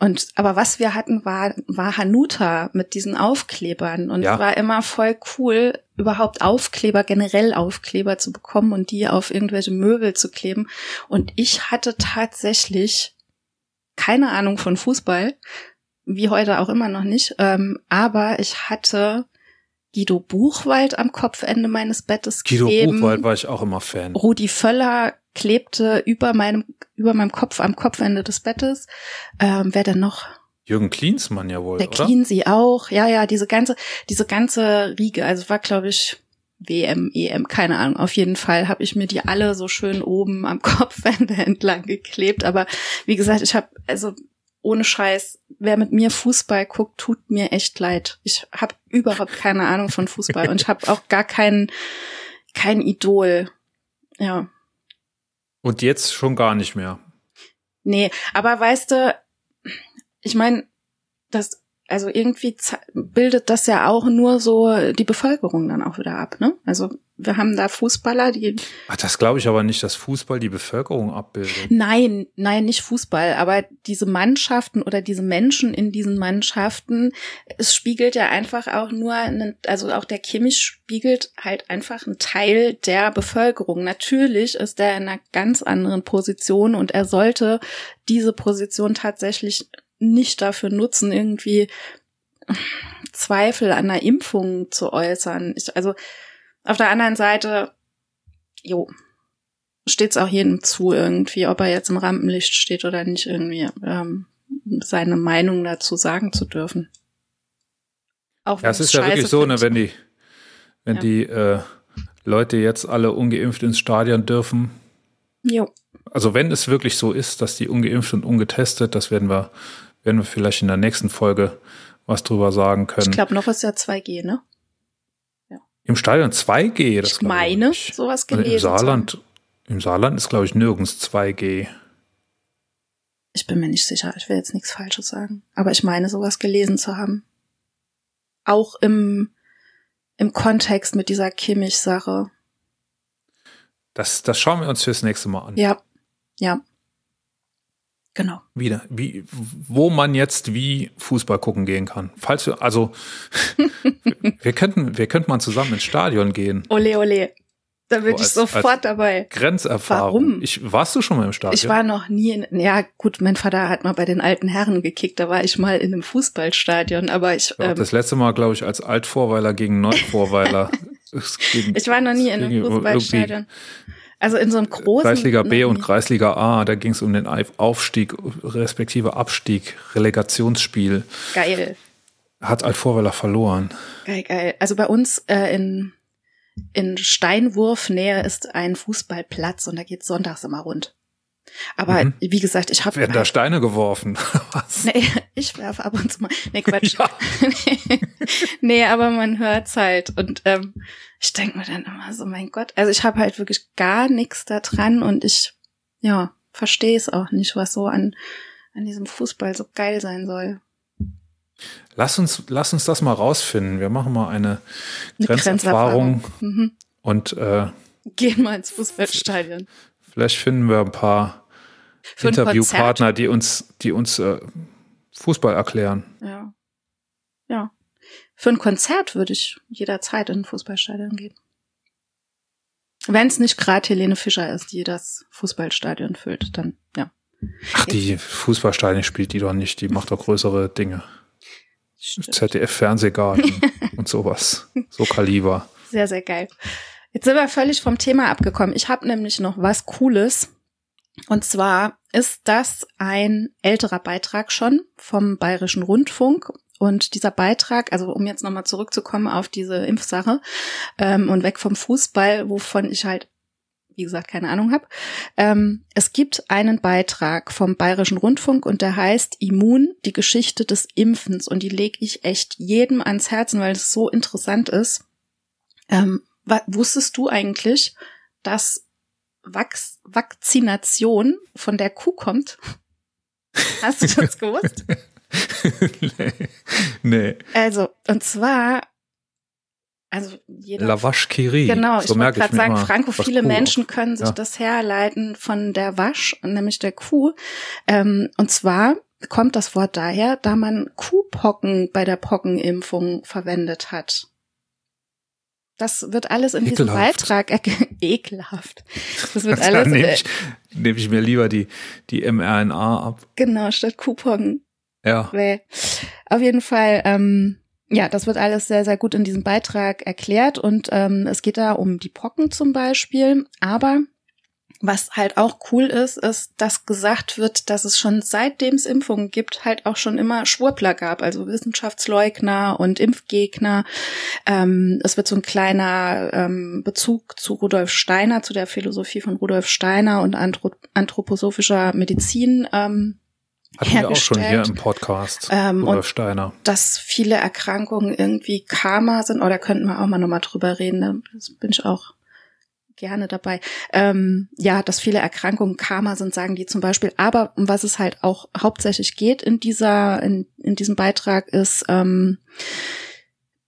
und aber was wir hatten, war, war Hanuta mit diesen Aufklebern. Und Ja. es war immer voll cool, überhaupt Aufkleber, generell Aufkleber zu bekommen und die auf irgendwelche Möbel zu kleben. Und ich hatte tatsächlich keine Ahnung von Fußball, wie heute auch immer noch nicht. Ähm, aber ich hatte Guido Buchwald am Kopfende meines Bettes Guido kleben. Buchwald war ich auch immer Fan. Rudi Völler klebte über meinem, über meinem Kopf am Kopfende des Bettes. Ähm, wer denn noch? Jürgen Klinsmann ja wohl, Der oder? Cleansey auch. Ja, ja, diese ganze, diese ganze Riege. Also war, glaube ich, WM, EM, keine Ahnung. Auf jeden Fall habe ich mir die alle so schön oben am Kopfende entlang geklebt. Aber wie gesagt, ich habe, also ohne Scheiß, wer mit mir Fußball guckt, tut mir echt leid. Ich habe überhaupt keine Ahnung von Fußball und ich habe auch gar kein, kein Idol. Ja. Und jetzt schon gar nicht mehr. Nee, aber weißt du, ich meine, das, also irgendwie bildet das ja auch nur so die Bevölkerung dann auch wieder ab, ne? Also wir haben da Fußballer, die, Ach, das glaube ich aber nicht, dass Fußball die Bevölkerung abbildet. nein, nein, nicht Fußball, aber diese Mannschaften oder diese Menschen in diesen Mannschaften, es spiegelt ja einfach auch nur, einen, also auch der Kimmich spiegelt halt einfach einen Teil der Bevölkerung. Natürlich ist er in einer ganz anderen Position und er sollte diese Position tatsächlich nicht dafür nutzen, irgendwie Zweifel an einer Impfung zu äußern. Ich, also auf der anderen Seite, jo, steht es auch jedem zu irgendwie, ob er jetzt im Rampenlicht steht oder nicht, irgendwie ähm, seine Meinung dazu sagen zu dürfen. Auch Ja, wenn es ist ja wirklich so, ne, wenn die, wenn Ja. die äh, Leute jetzt alle ungeimpft ins Stadion dürfen. Jo, Also wenn es wirklich so ist, dass die ungeimpft und ungetestet, das werden wir, werden wir vielleicht in der nächsten Folge was drüber sagen können. ich glaube, noch ist ja 2G, ne? Im Stadion 2G, das Ich meine, ich. sowas Also gelesen. Im zu haben. Saarland, im Saarland ist, glaube ich, nirgends 2G. Ich bin mir nicht sicher, ich will jetzt nichts Falsches sagen. Aber ich meine, sowas gelesen zu haben. Auch im, im Kontext mit dieser Kimmich-Sache. Das, das schauen wir uns fürs nächste Mal an. Ja, ja. Genau. Wieder, wie, wo man jetzt wie Fußball gucken gehen kann. Falls wir, also, wir könnten, wir könnten mal zusammen ins Stadion gehen. Ole, ole. Da bin So ich sofort dabei. Grenzerfahrung. Warum? Ich, warst du schon mal im Stadion? Ich war noch nie in, ja gut, mein Vater hat mal bei den alten Herren gekickt, da war ich mal in einem Fußballstadion, aber ich, Ja, ähm, das letzte Mal, glaube ich, als Altvorweiler gegen Neuvorweiler. Ich war noch nie in einem Fußballstadion. Also in so einem großen. Kreisliga B und. Kreisliga A, da ging es um den Aufstieg, respektive Abstieg, Relegationsspiel. Geil, Hat Altvorweiler verloren. geil, geil. Also bei uns äh, in, in Steinwurfnähe ist ein Fußballplatz und da geht sonntags immer rund. Aber Mhm. wie gesagt, ich habe Werden da Steine geworfen? Was? Nee, ich werfe ab und zu mal. Nee, Quatsch. Ja. nee, aber man hört's halt. Und ähm, ich denke mir dann immer so, mein Gott. Also ich habe halt wirklich gar nichts da dran und ich, ja, verstehe es auch nicht, was so an, an diesem Fußball so geil sein soll. Lass uns, lass uns das mal rausfinden. Wir machen mal eine Eine Grenzerfahrung Mhm. und äh, Gehen mal ins Fußballstadion. vielleicht finden wir ein paar Interviewpartner, die uns, die uns äh, Fußball erklären. Ja. Ja. Für ein Konzert würde ich jederzeit in ein Fußballstadion gehen. Wenn es nicht gerade Helene Fischer ist, die das Fußballstadion füllt, dann ja. Ach, die Fußballstadion spielt die doch nicht, die macht doch größere Dinge. ZDF-Fernsehgarten und sowas. So Kaliber. Sehr, sehr geil. Jetzt sind wir völlig vom Thema abgekommen. Ich habe nämlich noch was Cooles. Und zwar ist das ein älterer Beitrag schon vom Bayerischen Rundfunk. Und dieser Beitrag, also um jetzt nochmal zurückzukommen auf diese Impfsache ähm, und weg vom Fußball, wovon ich halt, wie gesagt, keine Ahnung habe. Ähm, es gibt einen Beitrag vom Bayerischen Rundfunk und der heißt Immun, die Geschichte des Impfens. Und die lege ich echt jedem ans Herzen, weil es so interessant ist. Ähm, wusstest du eigentlich, dass Vax Vakzination von der Kuh kommt? Hast du das gewusst? nee. nee. Also, und zwar, also jeder. Lavash Kiri. Genau, so ich wollte gerade sagen, Franco, viele Kuh Menschen können sich Ja. das herleiten von der Wasch, nämlich der Kuh. Ähm, und zwar kommt das Wort daher, da man Kuhpocken bei der Pockenimpfung verwendet hat. Das wird alles in diesem Ekelhaft. Beitrag ekelhaft. Das wird Dann alles nehme äh, ich, nehm ich mir lieber die, die mRNA ab. genau statt Kuhpocken Ja. Nee. Auf jeden Fall, ähm, ja, das wird alles sehr, sehr gut in diesem Beitrag erklärt und ähm, es geht da um die Pocken zum Beispiel. Aber was halt auch cool ist, ist, dass gesagt wird, dass es schon seitdem es Impfungen gibt, halt auch schon immer Schwurbler gab, also Wissenschaftsleugner und Impfgegner. Ähm, es wird so ein kleiner ähm, Bezug zu Rudolf Steiner, zu der Philosophie von Rudolf Steiner und Anthrop anthroposophischer Medizin ähm, Hatten wir auch schon hier im Podcast. Ähm, Rudolf Steiner. dass viele Erkrankungen irgendwie Karma sind, oder könnten wir auch mal nochmal drüber reden, da bin ich auch gerne dabei. Ähm, ja, dass viele Erkrankungen Karma sind, sagen die zum Beispiel. Aber um was es halt auch hauptsächlich geht in dieser, in, in diesem Beitrag ist, ähm,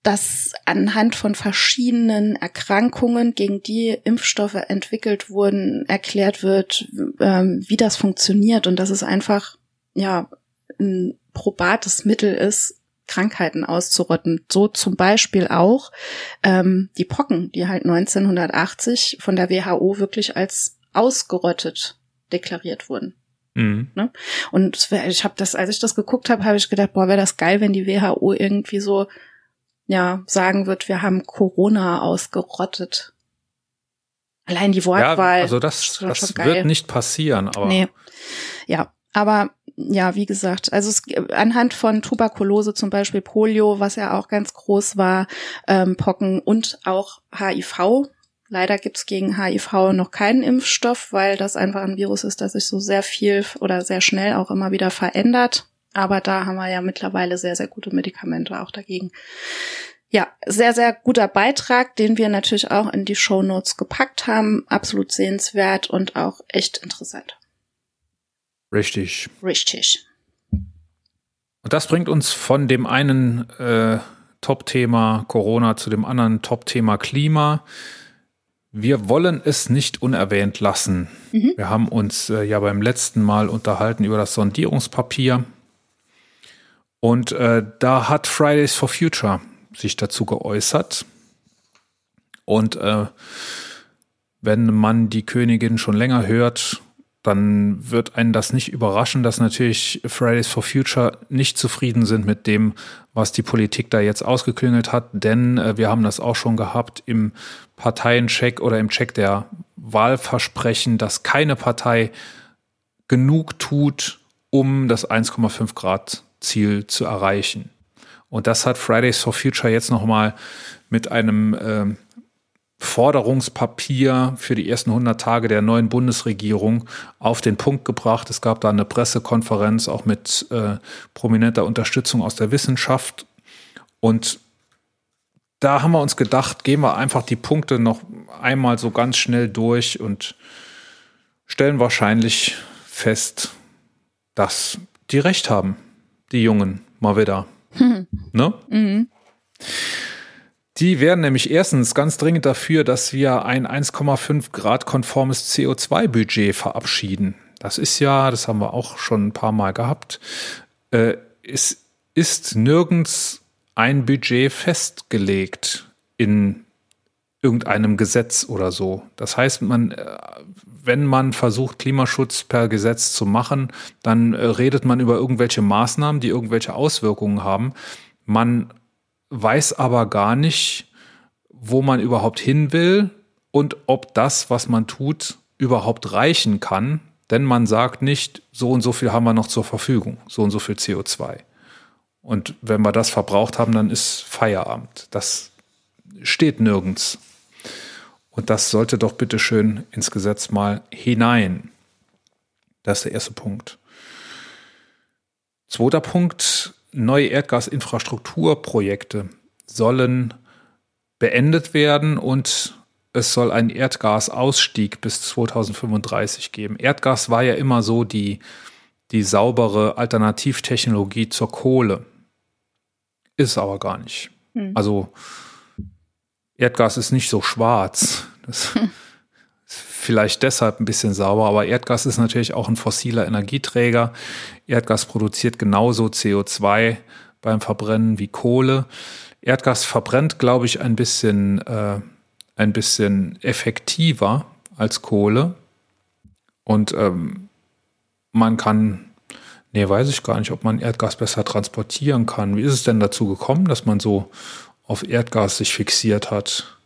dass anhand von verschiedenen Erkrankungen, gegen die Impfstoffe entwickelt wurden, erklärt wird, ähm, wie das funktioniert und dass es einfach, ja, ein probates Mittel ist, Krankheiten auszurotten. So zum Beispiel auch ähm, die Pocken, die halt 1980 von der WHO wirklich als ausgerottet deklariert wurden. Mhm. Und es wär- ich habe das, als ich das geguckt habe, habe ich gedacht, boah, wäre das geil, wenn die WHO irgendwie so ja sagen wird, wir haben Corona ausgerottet. Allein die Ja, Wortwahl. also ist das, das wird nicht passieren, aber Nee. Ja, aber ja, wie gesagt, also es, anhand von Tuberkulose zum Beispiel Polio, was ja auch ganz groß war, ähm, Pocken und auch HIV. Leider gibt's gegen HIV noch keinen Impfstoff, weil das einfach ein Virus ist, das sich so sehr viel oder sehr schnell auch immer wieder verändert. Aber da haben wir ja mittlerweile sehr, sehr gute Medikamente auch dagegen. Ja, sehr, sehr guter Beitrag, den wir natürlich auch in die Show Notes gepackt haben. Absolut sehenswert und auch echt interessant. Richtig. Richtig. Und das bringt uns von dem einen äh, Top-Thema Corona zu dem anderen Top-Thema Klima. Wir wollen es nicht unerwähnt lassen. Mhm. Wir haben uns äh, ja beim letzten Mal unterhalten über das Sondierungspapier. Und äh, da hat Fridays for Future sich dazu geäußert. Und äh, wenn man die Königin schon länger hört, dann wird einen das nicht überraschen, dass natürlich Fridays for Future nicht zufrieden sind mit dem, was die Politik da jetzt ausgeklüngelt hat. Denn äh, wir haben das auch schon gehabt im Parteiencheck oder im Check der Wahlversprechen, dass keine Partei genug tut, um das 1,5 Grad Ziel zu erreichen. Und das hat Fridays for Future jetzt nochmal mit einem ähm, Forderungspapier für die ersten 100 Tage der neuen Bundesregierung auf den Punkt gebracht. Es gab da eine Pressekonferenz auch mit äh, prominenter Unterstützung aus der Wissenschaft. Und da haben wir uns gedacht, gehen wir einfach die Punkte noch einmal so ganz schnell durch und stellen wahrscheinlich fest, dass die recht haben, die Jungen, mal wieder. Ne? Die wären nämlich erstens ganz dringend dafür, dass wir ein 1,5 Grad konformes CO2-Budget verabschieden. Das ist ja, das haben wir auch schon ein paar Mal gehabt, äh, es ist nirgends ein Budget festgelegt in irgendeinem Gesetz oder so. Das heißt, man, äh, wenn man versucht, Klimaschutz per Gesetz zu machen, dann äh, redet man über irgendwelche Maßnahmen, die irgendwelche Auswirkungen haben. Man weiß aber gar nicht, wo man überhaupt hin will und ob das, was man tut, überhaupt reichen kann. Denn man sagt nicht, so und so viel haben wir noch zur Verfügung, so und so viel CO2. Und wenn wir das verbraucht haben, dann ist Feierabend. Das steht nirgends. Und das sollte doch bitte schön ins Gesetz mal hinein. Das ist der erste Punkt. Zweiter Punkt, neue Erdgasinfrastrukturprojekte sollen beendet werden und es soll einen Erdgasausstieg bis 2035 geben. Erdgas war ja immer so die, die saubere Alternativtechnologie zur Kohle. Ist aber gar nicht. Hm. Also Erdgas ist nicht so schwarz. Das vielleicht deshalb ein bisschen sauber, aber Erdgas ist natürlich auch ein fossiler Energieträger. Erdgas produziert genauso CO2 beim Verbrennen wie Kohle. Erdgas verbrennt, glaube ich, ein bisschen, äh, ein bisschen effektiver als Kohle. Und ähm, man kann, nee, weiß ich gar nicht, ob man Erdgas besser transportieren kann. Wie ist es denn dazu gekommen, dass man so auf Erdgas sich fixiert hat?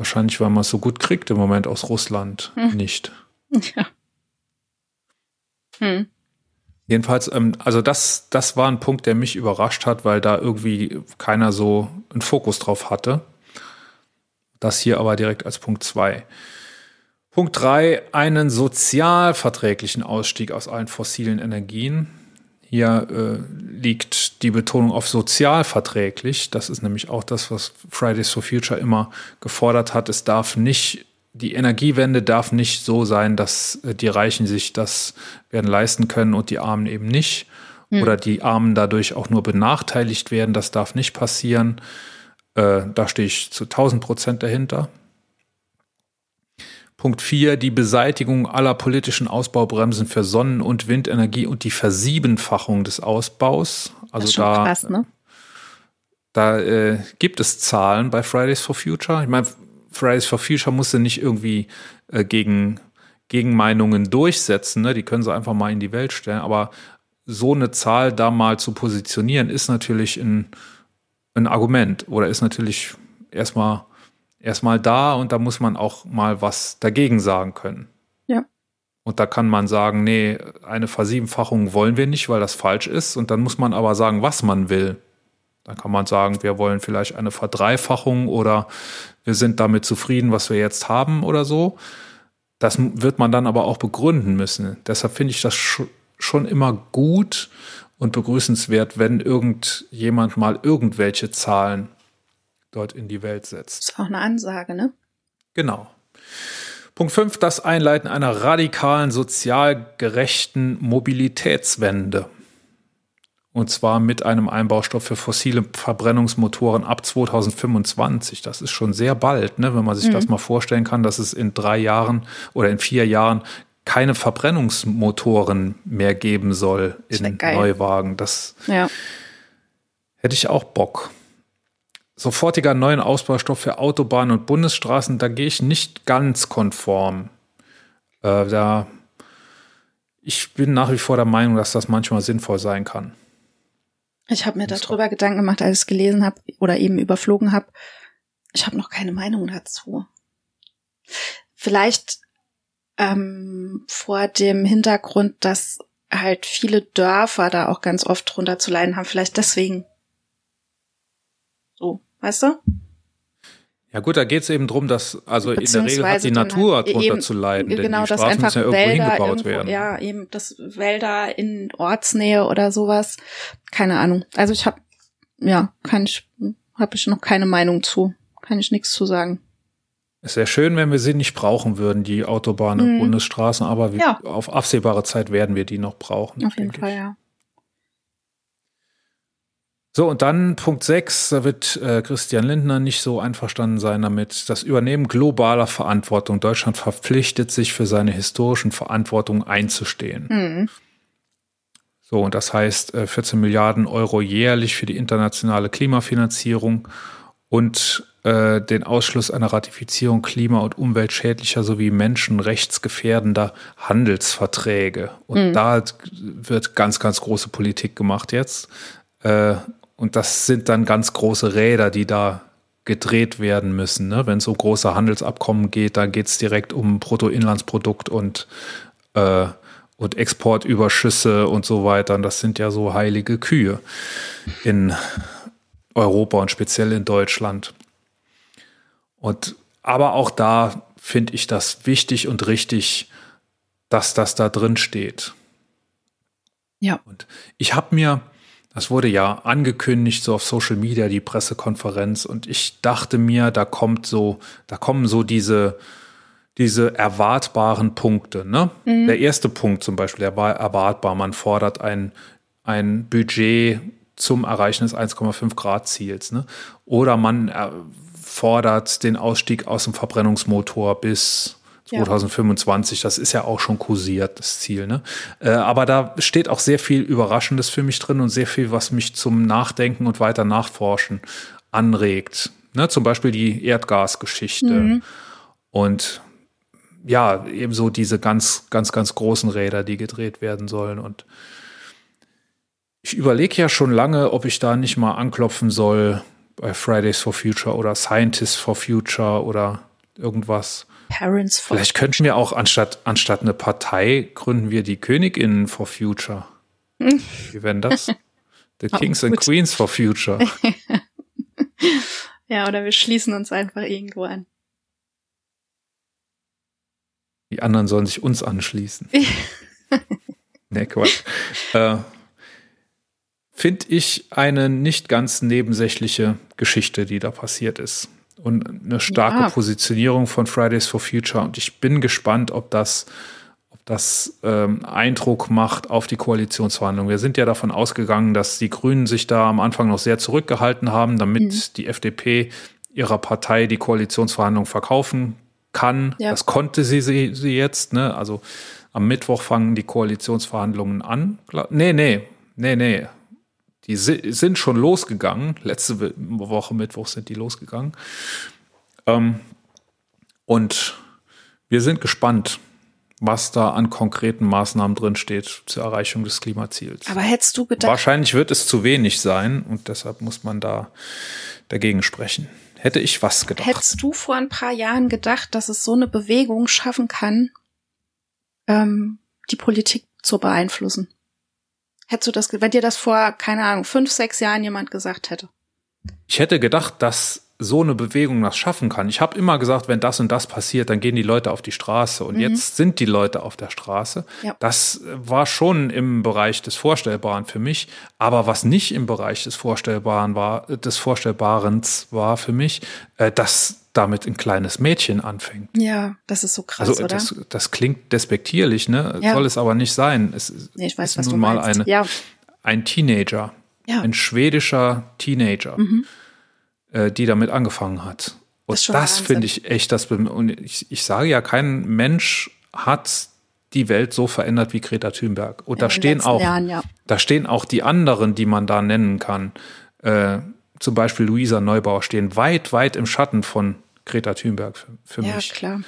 Wahrscheinlich, weil man es so gut kriegt im Moment aus Russland hm. nicht. Ja. Hm. Jedenfalls, ähm, also das, das war ein Punkt, der mich überrascht hat, weil da irgendwie keiner so einen Fokus drauf hatte. Das hier aber direkt als Punkt zwei. Punkt drei: einen sozialverträglichen Ausstieg aus allen fossilen Energien. Hier äh, liegt die Betonung auf sozialverträglich. Das ist nämlich auch das, was Fridays for Future immer gefordert hat. Es darf nicht die Energiewende darf nicht so sein, dass äh, die Reichen sich das werden leisten können und die Armen eben nicht. Hm. Oder die Armen dadurch auch nur benachteiligt werden. Das darf nicht passieren. Äh, da stehe ich zu 1000 Prozent dahinter. Punkt 4, die Beseitigung aller politischen Ausbaubremsen für Sonnen- und Windenergie und die Versiebenfachung des Ausbaus. Also da, krass, ne? da äh, gibt es Zahlen bei Fridays for Future. Ich meine, Fridays for Future musste nicht irgendwie äh, gegen Gegenmeinungen durchsetzen, ne? die können sie einfach mal in die Welt stellen, aber so eine Zahl da mal zu positionieren, ist natürlich ein, ein Argument oder ist natürlich erstmal erstmal da und da muss man auch mal was dagegen sagen können. Ja. Und da kann man sagen, nee, eine Versiebenfachung wollen wir nicht, weil das falsch ist. Und dann muss man aber sagen, was man will. Dann kann man sagen, wir wollen vielleicht eine Verdreifachung oder wir sind damit zufrieden, was wir jetzt haben oder so. Das wird man dann aber auch begründen müssen. Deshalb finde ich das schon immer gut und begrüßenswert, wenn irgendjemand mal irgendwelche Zahlen dort in die Welt setzt. Das ist auch eine Ansage, ne? Genau. Punkt 5, das Einleiten einer radikalen, sozial gerechten Mobilitätswende. Und zwar mit einem Einbaustoff für fossile Verbrennungsmotoren ab 2025. Das ist schon sehr bald, ne? wenn man sich mhm. das mal vorstellen kann, dass es in drei Jahren oder in vier Jahren keine Verbrennungsmotoren mehr geben soll in Neuwagen. Das ja. hätte ich auch Bock. Sofortiger neuen Ausbaustoff für Autobahnen und Bundesstraßen, da gehe ich nicht ganz konform. Äh, da ich bin nach wie vor der Meinung, dass das manchmal sinnvoll sein kann. Ich habe mir darüber Gedanken gemacht, als ich es gelesen habe oder eben überflogen habe. Ich habe noch keine Meinung dazu. Vielleicht ähm, vor dem Hintergrund, dass halt viele Dörfer da auch ganz oft drunter zu leiden haben. Vielleicht deswegen. Weißt du? Ja gut, da geht es eben drum, dass also in der Regel hat die Natur halt darunter zu leiden, denn genau, die Straßen müssen ja irgendwo Wälder hingebaut irgendwo, werden. Ja, eben das Wälder in Ortsnähe oder sowas. Keine Ahnung. Also ich habe ja, kann ich habe ich noch keine Meinung zu. Kann ich nichts zu sagen. Es wäre schön, wenn wir sie nicht brauchen würden, die Autobahnen und hm. Bundesstraßen, aber ja. auf absehbare Zeit werden wir die noch brauchen. Auf jeden Fall, ich. ja. So, und dann Punkt 6, da wird äh, Christian Lindner nicht so einverstanden sein damit. Das Übernehmen globaler Verantwortung. Deutschland verpflichtet sich für seine historischen Verantwortung einzustehen. Mhm. So, und das heißt äh, 14 Milliarden Euro jährlich für die internationale Klimafinanzierung und äh, den Ausschluss einer Ratifizierung klima- und umweltschädlicher sowie menschenrechtsgefährdender Handelsverträge. Und mhm. da wird ganz, ganz große Politik gemacht jetzt. Äh, und das sind dann ganz große Räder, die da gedreht werden müssen. Ne? Wenn es um große Handelsabkommen geht, da geht es direkt um Bruttoinlandsprodukt und, äh, und Exportüberschüsse und so weiter. Und das sind ja so heilige Kühe in Europa und speziell in Deutschland. Und aber auch da finde ich das wichtig und richtig, dass das da drin steht. Ja. Und ich habe mir, das wurde ja angekündigt, so auf Social Media, die Pressekonferenz, und ich dachte mir, da kommt so, da kommen so diese, diese erwartbaren Punkte. Ne? Mhm. Der erste Punkt zum Beispiel, der war erwartbar. Man fordert ein, ein Budget zum Erreichen des 1,5 Grad Ziels. Ne? Oder man äh, fordert den Ausstieg aus dem Verbrennungsmotor bis 2025. Ja. Das ist ja auch schon kursiert, das Ziel. Ne? Äh, aber da steht auch sehr viel Überraschendes für mich drin und sehr viel, was mich zum Nachdenken und weiter Nachforschen anregt. Ne? Zum Beispiel die Erdgasgeschichte. Mhm. Und ja, ebenso diese ganz, ganz, ganz großen Räder, die gedreht werden sollen. Und ich überlege ja schon lange, ob ich da nicht mal anklopfen soll bei Fridays for Future oder Scientists for Future oder irgendwas. Parents for Vielleicht könnten wir auch anstatt, anstatt eine Partei gründen wir die Königinnen for Future. Hm. Wie wäre das? The oh, Kings and Queens for Future. ja, oder wir schließen uns einfach irgendwo an. Die anderen sollen sich uns anschließen. nee, Quatsch. Äh, finde ich eine nicht ganz nebensächliche Geschichte, die da passiert ist. Und eine starke ja. Positionierung von Fridays for Future. Und ich bin gespannt, ob das, ob das ähm, Eindruck macht auf die Koalitionsverhandlungen. Wir sind ja davon ausgegangen, dass die Grünen sich da am Anfang noch sehr zurückgehalten haben, damit mhm. die FDP ihrer Partei die Koalitionsverhandlungen verkaufen kann. Ja. Das konnte sie, sie, sie jetzt. Ne? Also am Mittwoch fangen die Koalitionsverhandlungen an. Nee, nee, nee, nee. Die sind schon losgegangen. Letzte Woche Mittwoch sind die losgegangen. Ähm, und wir sind gespannt, was da an konkreten Maßnahmen drin steht zur Erreichung des Klimaziels. Aber hättest du gedacht? Wahrscheinlich wird es zu wenig sein und deshalb muss man da dagegen sprechen. Hätte ich was gedacht. Hättest du vor ein paar Jahren gedacht, dass es so eine Bewegung schaffen kann, ähm, die Politik zu beeinflussen? Hättest du das, wenn dir das vor, keine Ahnung, fünf, sechs Jahren jemand gesagt hätte? Ich hätte gedacht, dass so eine Bewegung das schaffen kann. Ich habe immer gesagt, wenn das und das passiert, dann gehen die Leute auf die Straße. Und mhm. jetzt sind die Leute auf der Straße. Ja. Das war schon im Bereich des Vorstellbaren für mich. Aber was nicht im Bereich des Vorstellbaren war, des Vorstellbarens war für mich, äh, dass damit ein kleines Mädchen anfängt. Ja, das ist so krass, also, oder? Das, das klingt despektierlich, ne? Ja. Soll es aber nicht sein. Es nee, ich weiß, ist was nun mal eine, ja. ein Teenager, ja. ein schwedischer Teenager, mhm. äh, die damit angefangen hat. Und das, das finde ich echt das. Und ich, ich sage ja, kein Mensch hat die Welt so verändert wie Greta Thunberg. Und In da stehen auch, Jahren, ja. da stehen auch die anderen, die man da nennen kann. Äh, zum Beispiel Luisa Neubauer stehen weit, weit im Schatten von Greta Thunberg für, für ja, mich. Ja, klar.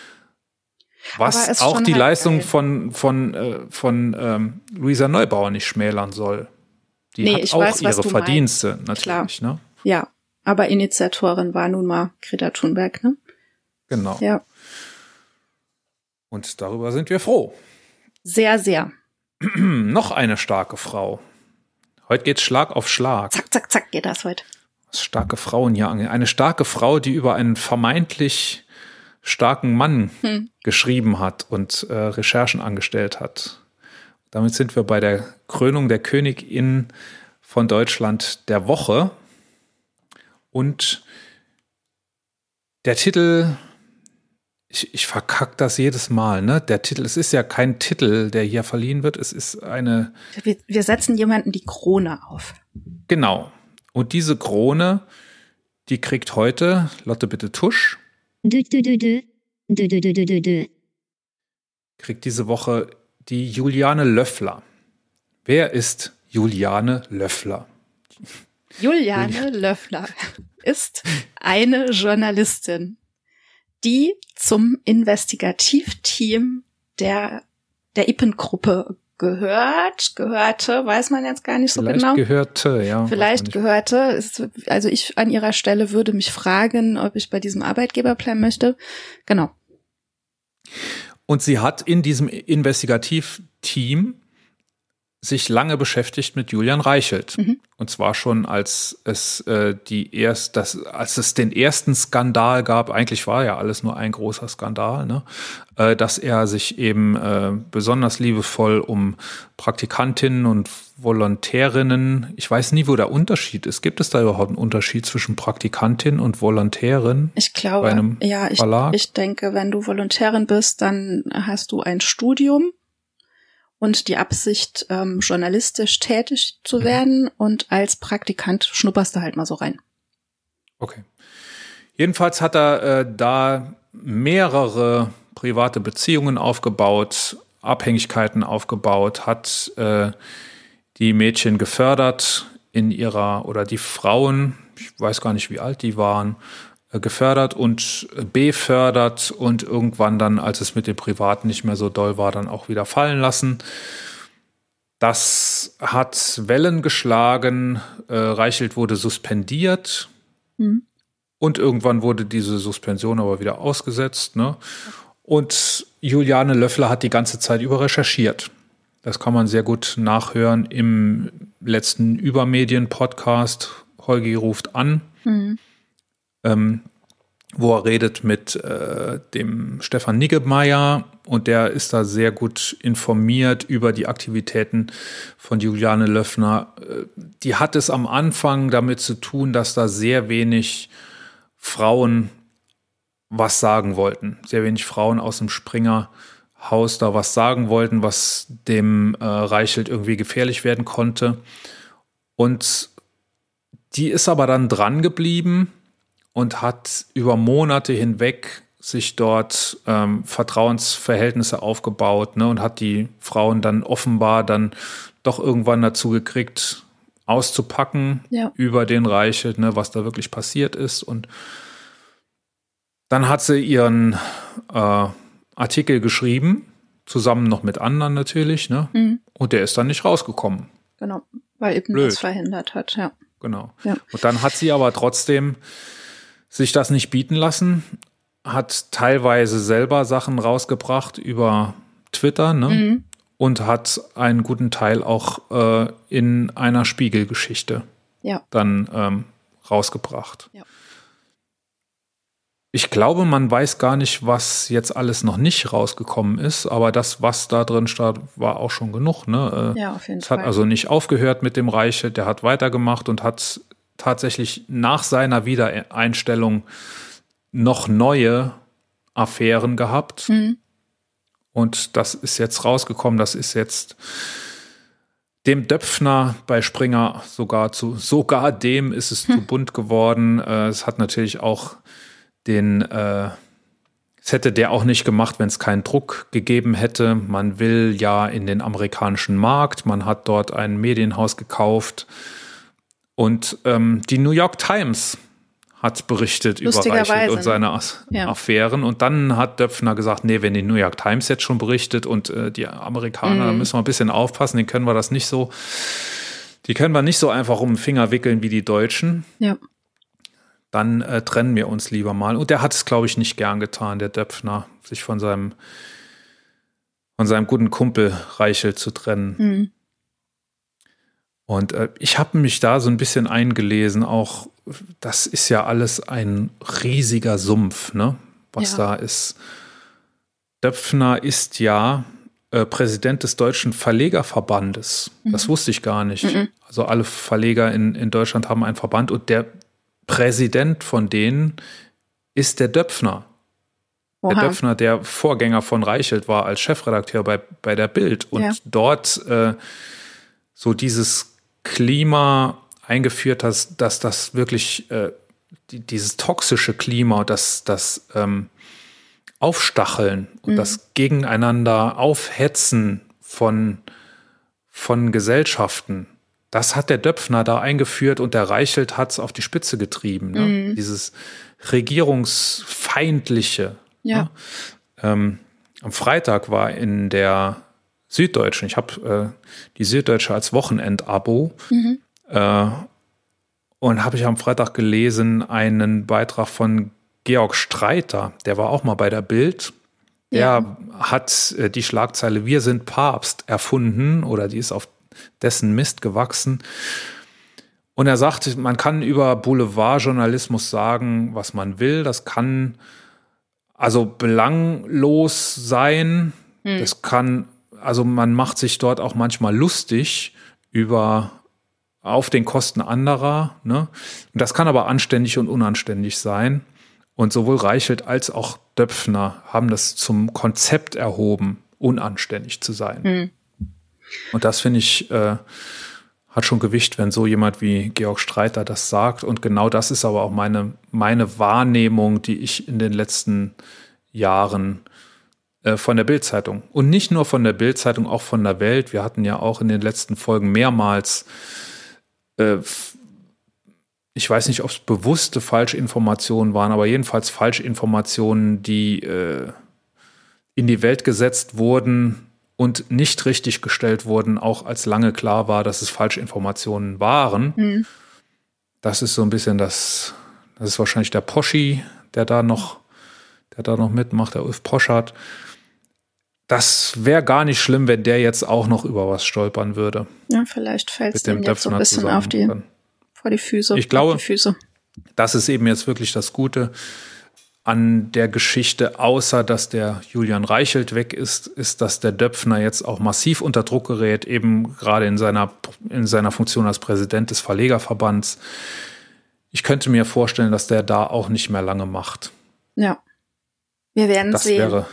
Was auch die halt Leistung geil. von, von, äh, von ähm, Luisa Neubauer nicht schmälern soll. Die nee, hat auch weiß, ihre Verdienste meinst. natürlich. Ne? Ja, aber Initiatorin war nun mal Greta Thunberg, ne? Genau. Ja. Und darüber sind wir froh. Sehr, sehr. Noch eine starke Frau. Heute geht's Schlag auf Schlag. Zack, zack, zack geht das heute starke Frauen hier ange. Eine starke Frau, die über einen vermeintlich starken Mann hm. geschrieben hat und äh, Recherchen angestellt hat. Damit sind wir bei der Krönung der Königin von Deutschland der Woche. Und der Titel, ich, ich verkack das jedes Mal, ne? Der Titel, es ist ja kein Titel, der hier verliehen wird, es ist eine. Wir, wir setzen jemanden die Krone auf. Genau. Und diese Krone, die kriegt heute, Lotte bitte Tusch. Kriegt diese Woche die Juliane Löffler. Wer ist Juliane Löffler? Juliane Löffler ist eine Journalistin, die zum Investigativteam der, der Ippen-Gruppe gehört, gehörte, weiß man jetzt gar nicht so Vielleicht genau. gehörte, ja. Vielleicht gehörte. Ist, also ich an ihrer Stelle würde mich fragen, ob ich bei diesem Arbeitgeber bleiben möchte. Genau. Und sie hat in diesem Investigativteam sich lange beschäftigt mit Julian Reichelt. Mhm. Und zwar schon, als es äh, die erst, das, als es den ersten Skandal gab, eigentlich war ja alles nur ein großer Skandal, ne? äh, dass er sich eben äh, besonders liebevoll um Praktikantinnen und Volontärinnen, ich weiß nie, wo der Unterschied ist. Gibt es da überhaupt einen Unterschied zwischen Praktikantin und Volontärin? Ich glaube, ja, ich, ich denke, wenn du Volontärin bist, dann hast du ein Studium und die Absicht, ähm, journalistisch tätig zu mhm. werden und als Praktikant schnupperst du halt mal so rein. Okay. Jedenfalls hat er äh, da mehrere private Beziehungen aufgebaut, Abhängigkeiten aufgebaut, hat äh, die Mädchen gefördert in ihrer oder die Frauen, ich weiß gar nicht, wie alt die waren, gefördert und befördert und irgendwann dann, als es mit dem Privaten nicht mehr so doll war, dann auch wieder fallen lassen. Das hat Wellen geschlagen. Äh, Reichelt wurde suspendiert. Mhm. Und irgendwann wurde diese Suspension aber wieder ausgesetzt. Ne? Und Juliane Löffler hat die ganze Zeit über recherchiert. Das kann man sehr gut nachhören im letzten Übermedien-Podcast. Holgi ruft an. Mhm ähm, wo er redet mit äh, dem Stefan Niggemeier und der ist da sehr gut informiert über die Aktivitäten von Juliane Löffner. Äh, die hat es am Anfang damit zu tun, dass da sehr wenig Frauen was sagen wollten. Sehr wenig Frauen aus dem Springerhaus da was sagen wollten, was dem äh, Reichelt irgendwie gefährlich werden konnte. Und die ist aber dann dran geblieben und hat über Monate hinweg sich dort ähm, Vertrauensverhältnisse aufgebaut ne, und hat die Frauen dann offenbar dann doch irgendwann dazu gekriegt, auszupacken ja. über den Reichelt, ne, was da wirklich passiert ist. Und dann hat sie ihren äh, Artikel geschrieben, zusammen noch mit anderen natürlich, ne? Mhm. Und der ist dann nicht rausgekommen. Genau, weil eben das verhindert hat, ja. Genau. Ja. Und dann hat sie aber trotzdem sich das nicht bieten lassen, hat teilweise selber Sachen rausgebracht über Twitter, ne? Mhm. Und hat einen guten Teil auch äh, in einer Spiegelgeschichte ja. dann ähm, rausgebracht. Ja. Ich glaube, man weiß gar nicht, was jetzt alles noch nicht rausgekommen ist, aber das, was da drin stand, war auch schon genug. Ne? Äh, ja, auf jeden es Fall. hat also nicht aufgehört mit dem Reiche, der hat weitergemacht und hat tatsächlich nach seiner Wiedereinstellung noch neue Affären gehabt. Mhm. Und das ist jetzt rausgekommen. Das ist jetzt dem Döpfner bei Springer sogar zu, sogar dem ist es hm. zu bunt geworden. Äh, es hat natürlich auch den, äh, es hätte der auch nicht gemacht, wenn es keinen Druck gegeben hätte. Man will ja in den amerikanischen Markt. Man hat dort ein Medienhaus gekauft. Und ähm, die New York Times hat berichtet über Reichelt und seine ja. Affären. Und dann hat Döpfner gesagt, nee, wenn die New York Times jetzt schon berichtet und äh, die Amerikaner, mhm. da müssen wir ein bisschen aufpassen, den können wir das nicht so, die können wir nicht so einfach um den Finger wickeln wie die Deutschen. Ja. Dann äh, trennen wir uns lieber mal. Und der hat es, glaube ich, nicht gern getan, der Döpfner, sich von seinem, von seinem guten Kumpel Reichelt zu trennen. Mhm. Und äh, ich habe mich da so ein bisschen eingelesen, auch das ist ja alles ein riesiger Sumpf, ne? Was ja. da ist. Döpfner ist ja äh, Präsident des Deutschen Verlegerverbandes. Mhm. Das wusste ich gar nicht. Mhm. Also alle Verleger in, in Deutschland haben einen Verband und der Präsident von denen ist der Döpfner. Oha. Der Döpfner, der Vorgänger von Reichelt war als Chefredakteur bei, bei der Bild und ja. dort äh, so dieses Klima eingeführt hast, dass das wirklich äh, die, dieses toxische Klima, das, das ähm, Aufstacheln und mhm. das Gegeneinander aufhetzen von, von Gesellschaften, das hat der Döpfner da eingeführt und der Reichelt hat es auf die Spitze getrieben. Ne? Mhm. Dieses regierungsfeindliche. Ja. Ne? Ähm, am Freitag war in der Süddeutschen, ich habe äh, die Süddeutsche als Wochenendabo mhm. äh, und habe ich am Freitag gelesen einen Beitrag von Georg Streiter, der war auch mal bei der Bild. Der ja. hat äh, die Schlagzeile Wir sind Papst erfunden oder die ist auf dessen Mist gewachsen. Und er sagt, man kann über Boulevardjournalismus sagen, was man will. Das kann also belanglos sein. Hm. Das kann, also man macht sich dort auch manchmal lustig über auf den Kosten anderer. Ne? Und das kann aber anständig und unanständig sein. Und sowohl Reichelt als auch Döpfner haben das zum Konzept erhoben, unanständig zu sein. Hm. Und das finde ich, äh, hat schon Gewicht, wenn so jemand wie Georg Streiter das sagt. Und genau das ist aber auch meine, meine Wahrnehmung, die ich in den letzten Jahren von der Bildzeitung und nicht nur von der Bildzeitung, auch von der Welt. Wir hatten ja auch in den letzten Folgen mehrmals, äh, ich weiß nicht, ob es bewusste Falschinformationen waren, aber jedenfalls Falschinformationen, die äh, in die Welt gesetzt wurden, und nicht richtig gestellt wurden, auch als lange klar war, dass es Falschinformationen waren. Mhm. Das ist so ein bisschen das, das ist wahrscheinlich der Poschi, der da noch, der da noch mitmacht, der Ulf Poschardt. Das wäre gar nicht schlimm, wenn der jetzt auch noch über was stolpern würde. Ja, vielleicht fällt es dem jetzt so ein bisschen auf die, vor die Füße. Ich glaube, das ist eben jetzt wirklich das Gute an der Geschichte, außer dass der Julian Reichelt weg ist, ist, dass der Döpfner jetzt auch massiv unter Druck gerät, eben gerade in seiner, in seiner Funktion als Präsident des Verlegerverbands. Ich könnte mir vorstellen, dass der da auch nicht mehr lange macht. Ja. Wir werden das sehen. Wäre,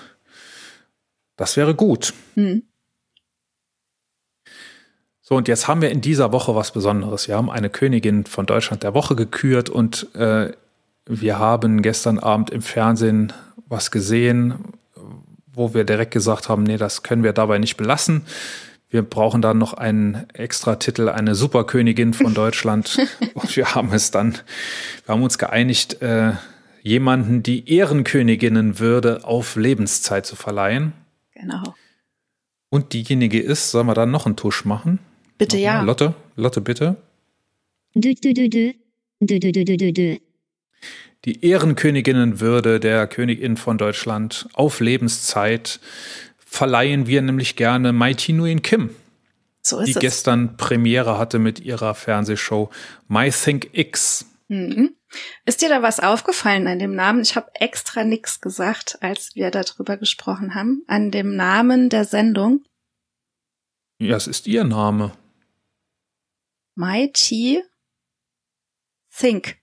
das wäre gut. Hm. So, und jetzt haben wir in dieser Woche was Besonderes. Wir haben eine Königin von Deutschland der Woche gekürt und äh, wir haben gestern Abend im Fernsehen was gesehen, wo wir direkt gesagt haben, nee, das können wir dabei nicht belassen. Wir brauchen dann noch einen extra Titel, eine Superkönigin von Deutschland. Und wir haben es dann, wir haben uns geeinigt, äh, jemanden die Ehrenköniginnenwürde auf Lebenszeit zu verleihen. Genau. Und diejenige ist, sollen wir dann noch einen Tusch machen? Bitte Nochmal. ja. Lotte, Lotte, bitte. Dö, dö, dö, dö. Dö, dö, dö, dö, dö die Ehrenköniginnenwürde der Königin von Deutschland auf Lebenszeit verleihen wir nämlich gerne Mighty Nguyen Kim. So die es. gestern Premiere hatte mit ihrer Fernsehshow My Think X. Mhm. Ist dir da was aufgefallen an dem Namen? Ich habe extra nichts gesagt, als wir darüber gesprochen haben, an dem Namen der Sendung. Ja, es ist ihr Name. Mighty Think.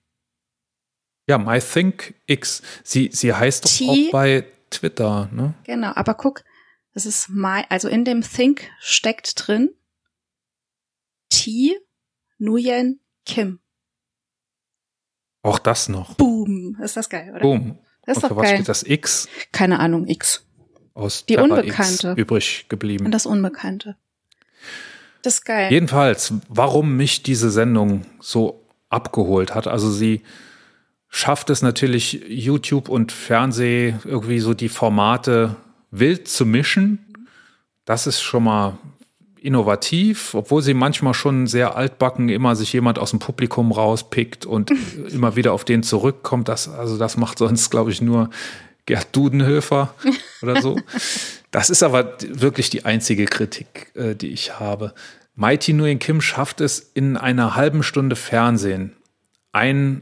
Ja, MyThinkX. Sie, sie heißt doch T auch bei Twitter, ne? Genau, aber guck, das ist My, also in dem Think steckt drin T Nguyen Kim. Auch das noch. Boom. Ist das geil, oder? Boom. Das ist Und doch für was geil. steht das X? Keine Ahnung, X. Aus Die Pepper Unbekannte. X übrig geblieben. Und das Unbekannte. Das ist geil. Jedenfalls, warum mich diese Sendung so abgeholt hat. Also sie schafft es natürlich YouTube und Fernseh irgendwie so die Formate wild zu mischen. Das ist schon mal innovativ, obwohl sie manchmal schon sehr altbacken immer sich jemand aus dem Publikum rauspickt und immer wieder auf den zurückkommt. Das, also das macht sonst, glaube ich, nur Gerd Dudenhöfer oder so. Das ist aber wirklich die einzige Kritik, äh, die ich habe. Mighty Nguyen Kim schafft es in einer halben Stunde Fernsehen, ein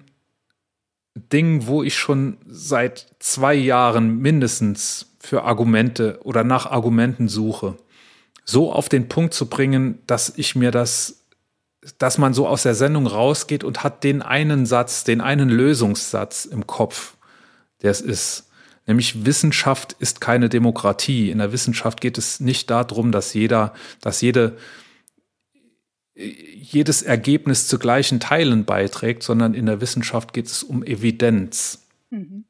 Ding, wo ich schon seit zwei Jahren mindestens für Argumente oder nach Argumenten suche, so auf den Punkt zu bringen, dass ich mir das, dass man so aus der Sendung rausgeht und hat den einen Satz, den einen Lösungssatz im Kopf, der es ist. Nämlich Wissenschaft ist keine Demokratie. In der Wissenschaft geht es nicht darum, dass jeder, dass jede jedes Ergebnis zu gleichen Teilen beiträgt, sondern in der Wissenschaft geht es um Evidenz. Mhm.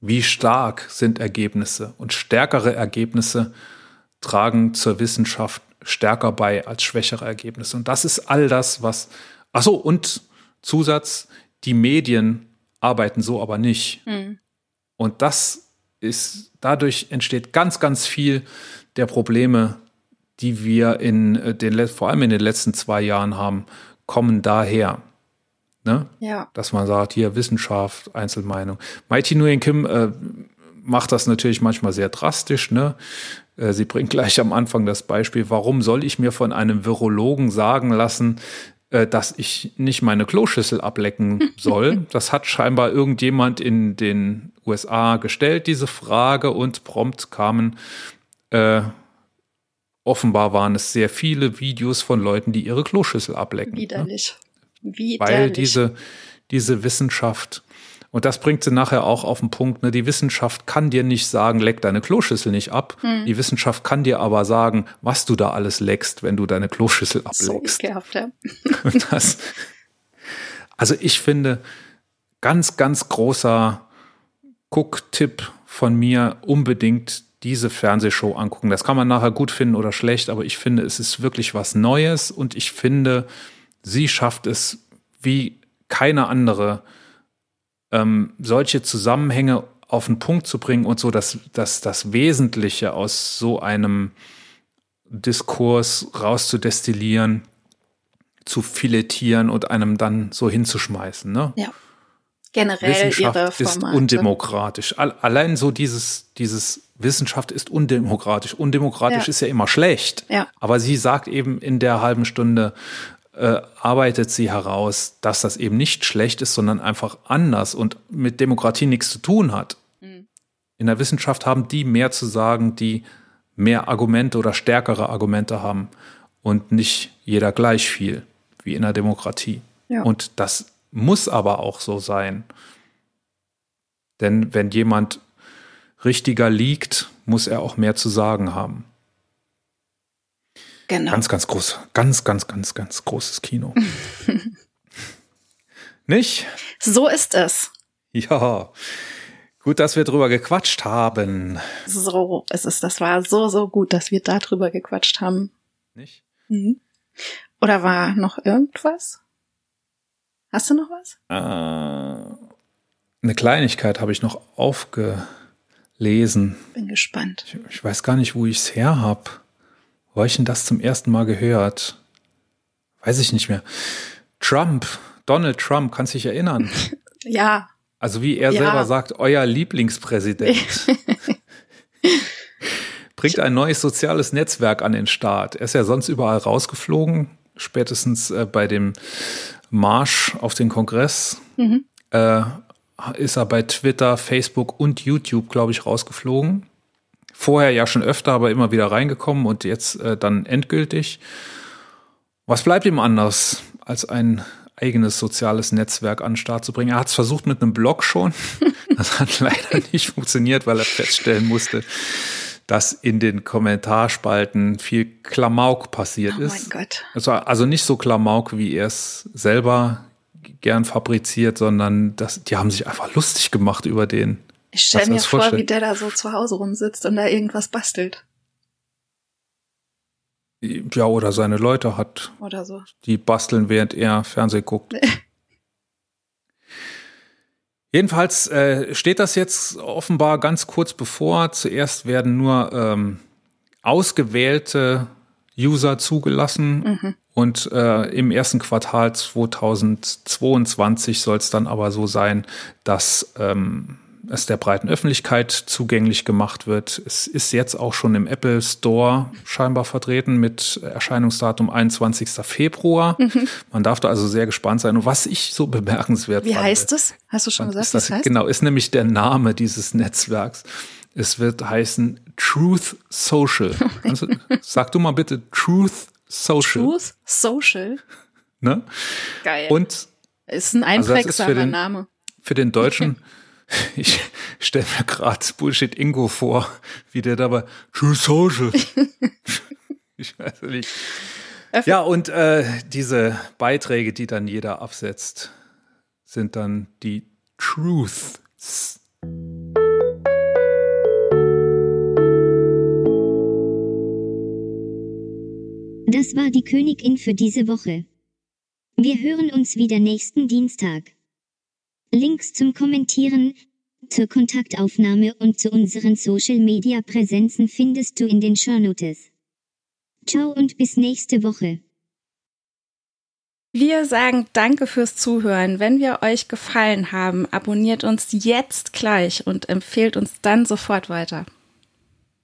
Wie stark sind Ergebnisse? Und stärkere Ergebnisse tragen zur Wissenschaft stärker bei als schwächere Ergebnisse. Und das ist all das, was. Ach so, und Zusatz: Die Medien arbeiten so aber nicht. Mhm. Und das ist, dadurch entsteht ganz, ganz viel der Probleme, die wir in äh, den, vor allem in den letzten zwei Jahren haben, kommen daher. Ne? Ja. Dass man sagt, hier Wissenschaft, Einzelmeinung. Mighty Nguyen Kim äh, macht das natürlich manchmal sehr drastisch. Ne? Äh, sie bringt gleich am Anfang das Beispiel, warum soll ich mir von einem Virologen sagen lassen, äh, dass ich nicht meine Kloschüssel ablecken soll. Das hat scheinbar irgendjemand in den USA gestellt, diese Frage, und prompt kamen, äh, offenbar waren es sehr viele Videos von Leuten, die ihre Kloschüssel ablecken. Widerlich. Ne? Widerlich. Weil diese, diese Wissenschaft und das bringt sie nachher auch auf den Punkt, ne, die Wissenschaft kann dir nicht sagen, leck deine Kloschüssel nicht ab. Hm. Die Wissenschaft kann dir aber sagen, was du da alles leckst, wenn du deine Kloschüssel ableckst. So gehabt, ja. das, also ich finde, ganz, ganz großer Guck-Tipp von mir, unbedingt diese Fernsehshow angucken. Das kann man nachher gut finden oder schlecht, aber ich finde, es ist wirklich was Neues und ich finde, sie schafft es wie keine andere ähm, solche Zusammenhänge auf den Punkt zu bringen und so dass, dass das Wesentliche aus so einem Diskurs rauszudestillieren, zu filetieren und einem dann so hinzuschmeißen. Ne? Ja. Generell Wissenschaft ihre Formate. ist undemokratisch. Allein so dieses, dieses Wissenschaft ist undemokratisch. Undemokratisch ja. ist ja immer schlecht. Ja. Aber sie sagt eben in der halben Stunde, äh, arbeitet sie heraus, dass das eben nicht schlecht ist, sondern einfach anders und mit Demokratie nichts zu tun hat. Mhm. In der Wissenschaft haben die mehr zu sagen, die mehr Argumente oder stärkere Argumente haben und nicht jeder gleich viel wie in der Demokratie. Ja. Und das muss aber auch so sein. Denn wenn jemand richtiger liegt, muss er auch mehr zu sagen haben. Genau. Ganz, ganz groß, ganz, ganz, ganz, ganz großes Kino. Nicht? So ist es. Ja. Gut, dass wir drüber gequatscht haben. So ist es. Das war so, so gut, dass wir darüber gequatscht haben. Nicht? Mhm. Oder war noch irgendwas? Hast du noch was? Äh, eine Kleinigkeit habe ich noch aufgelesen. Bin gespannt. Ich, ich weiß gar nicht, wo ich es her habe. Wo habe ich denn das zum ersten Mal gehört? Weiß ich nicht mehr. Trump, Donald Trump, kannst dich erinnern? Ja. Also wie er ja. selber sagt, euer Lieblingspräsident. Bringt ein neues soziales Netzwerk an den Start. Er ist ja sonst überall rausgeflogen, spätestens äh, bei dem Marsch auf den Kongress. Mhm. Äh, ist er bei Twitter, Facebook und YouTube, glaube ich, rausgeflogen vorher ja schon öfter, aber immer wieder reingekommen und jetzt äh, dann endgültig. Was bleibt ihm anders, als ein eigenes soziales Netzwerk an den Start zu bringen? Er hat es versucht mit einem Blog schon. Das hat leider nicht funktioniert, weil er feststellen musste, dass in den Kommentarspalten viel Klamauk passiert oh ist. Mein Gott. Also, also nicht so Klamauk, wie er es selber gern fabriziert, sondern das, die haben sich einfach lustig gemacht über den. Ich stelle mir vor, vorstellen? wie der da so zu Hause rumsitzt und da irgendwas bastelt. Ja, oder seine Leute hat. Oder so. Die basteln, während er Fernsehen guckt. Jedenfalls äh, steht das jetzt offenbar ganz kurz bevor. Zuerst werden nur ähm, ausgewählte User zugelassen mhm. und äh, im ersten Quartal 2022 soll es dann aber so sein, dass ähm, es der breiten Öffentlichkeit zugänglich gemacht wird. Es ist jetzt auch schon im Apple Store scheinbar vertreten mit Erscheinungsdatum 21. Februar. Mhm. Man darf da also sehr gespannt sein. Und was ich so bemerkenswert Wie fand, heißt es? Hast du schon gesagt, ist das, heißt? Genau, ist nämlich der Name dieses Netzwerks. Es wird heißen Truth Social. Also, sag du mal bitte Truth Social. Truth Social? Ne? Geil. Und ist ein also einprägsamer also Name. Für den Deutschen Ich stelle mir gerade Bullshit Ingo vor, wie der dabei True Social. ich weiß nicht. Ja, und äh, diese Beiträge, die dann jeder absetzt, sind dann die Truths. Das war die Königin für diese Woche. Wir hören uns wieder nächsten Dienstag. Links zum Kommentieren, zur Kontaktaufnahme und zu unseren Social-Media-Präsenzen findest du in den Shownotes. Ciao und bis nächste Woche. Wir sagen Danke fürs Zuhören. Wenn wir euch gefallen haben, abonniert uns jetzt gleich und empfehlt uns dann sofort weiter.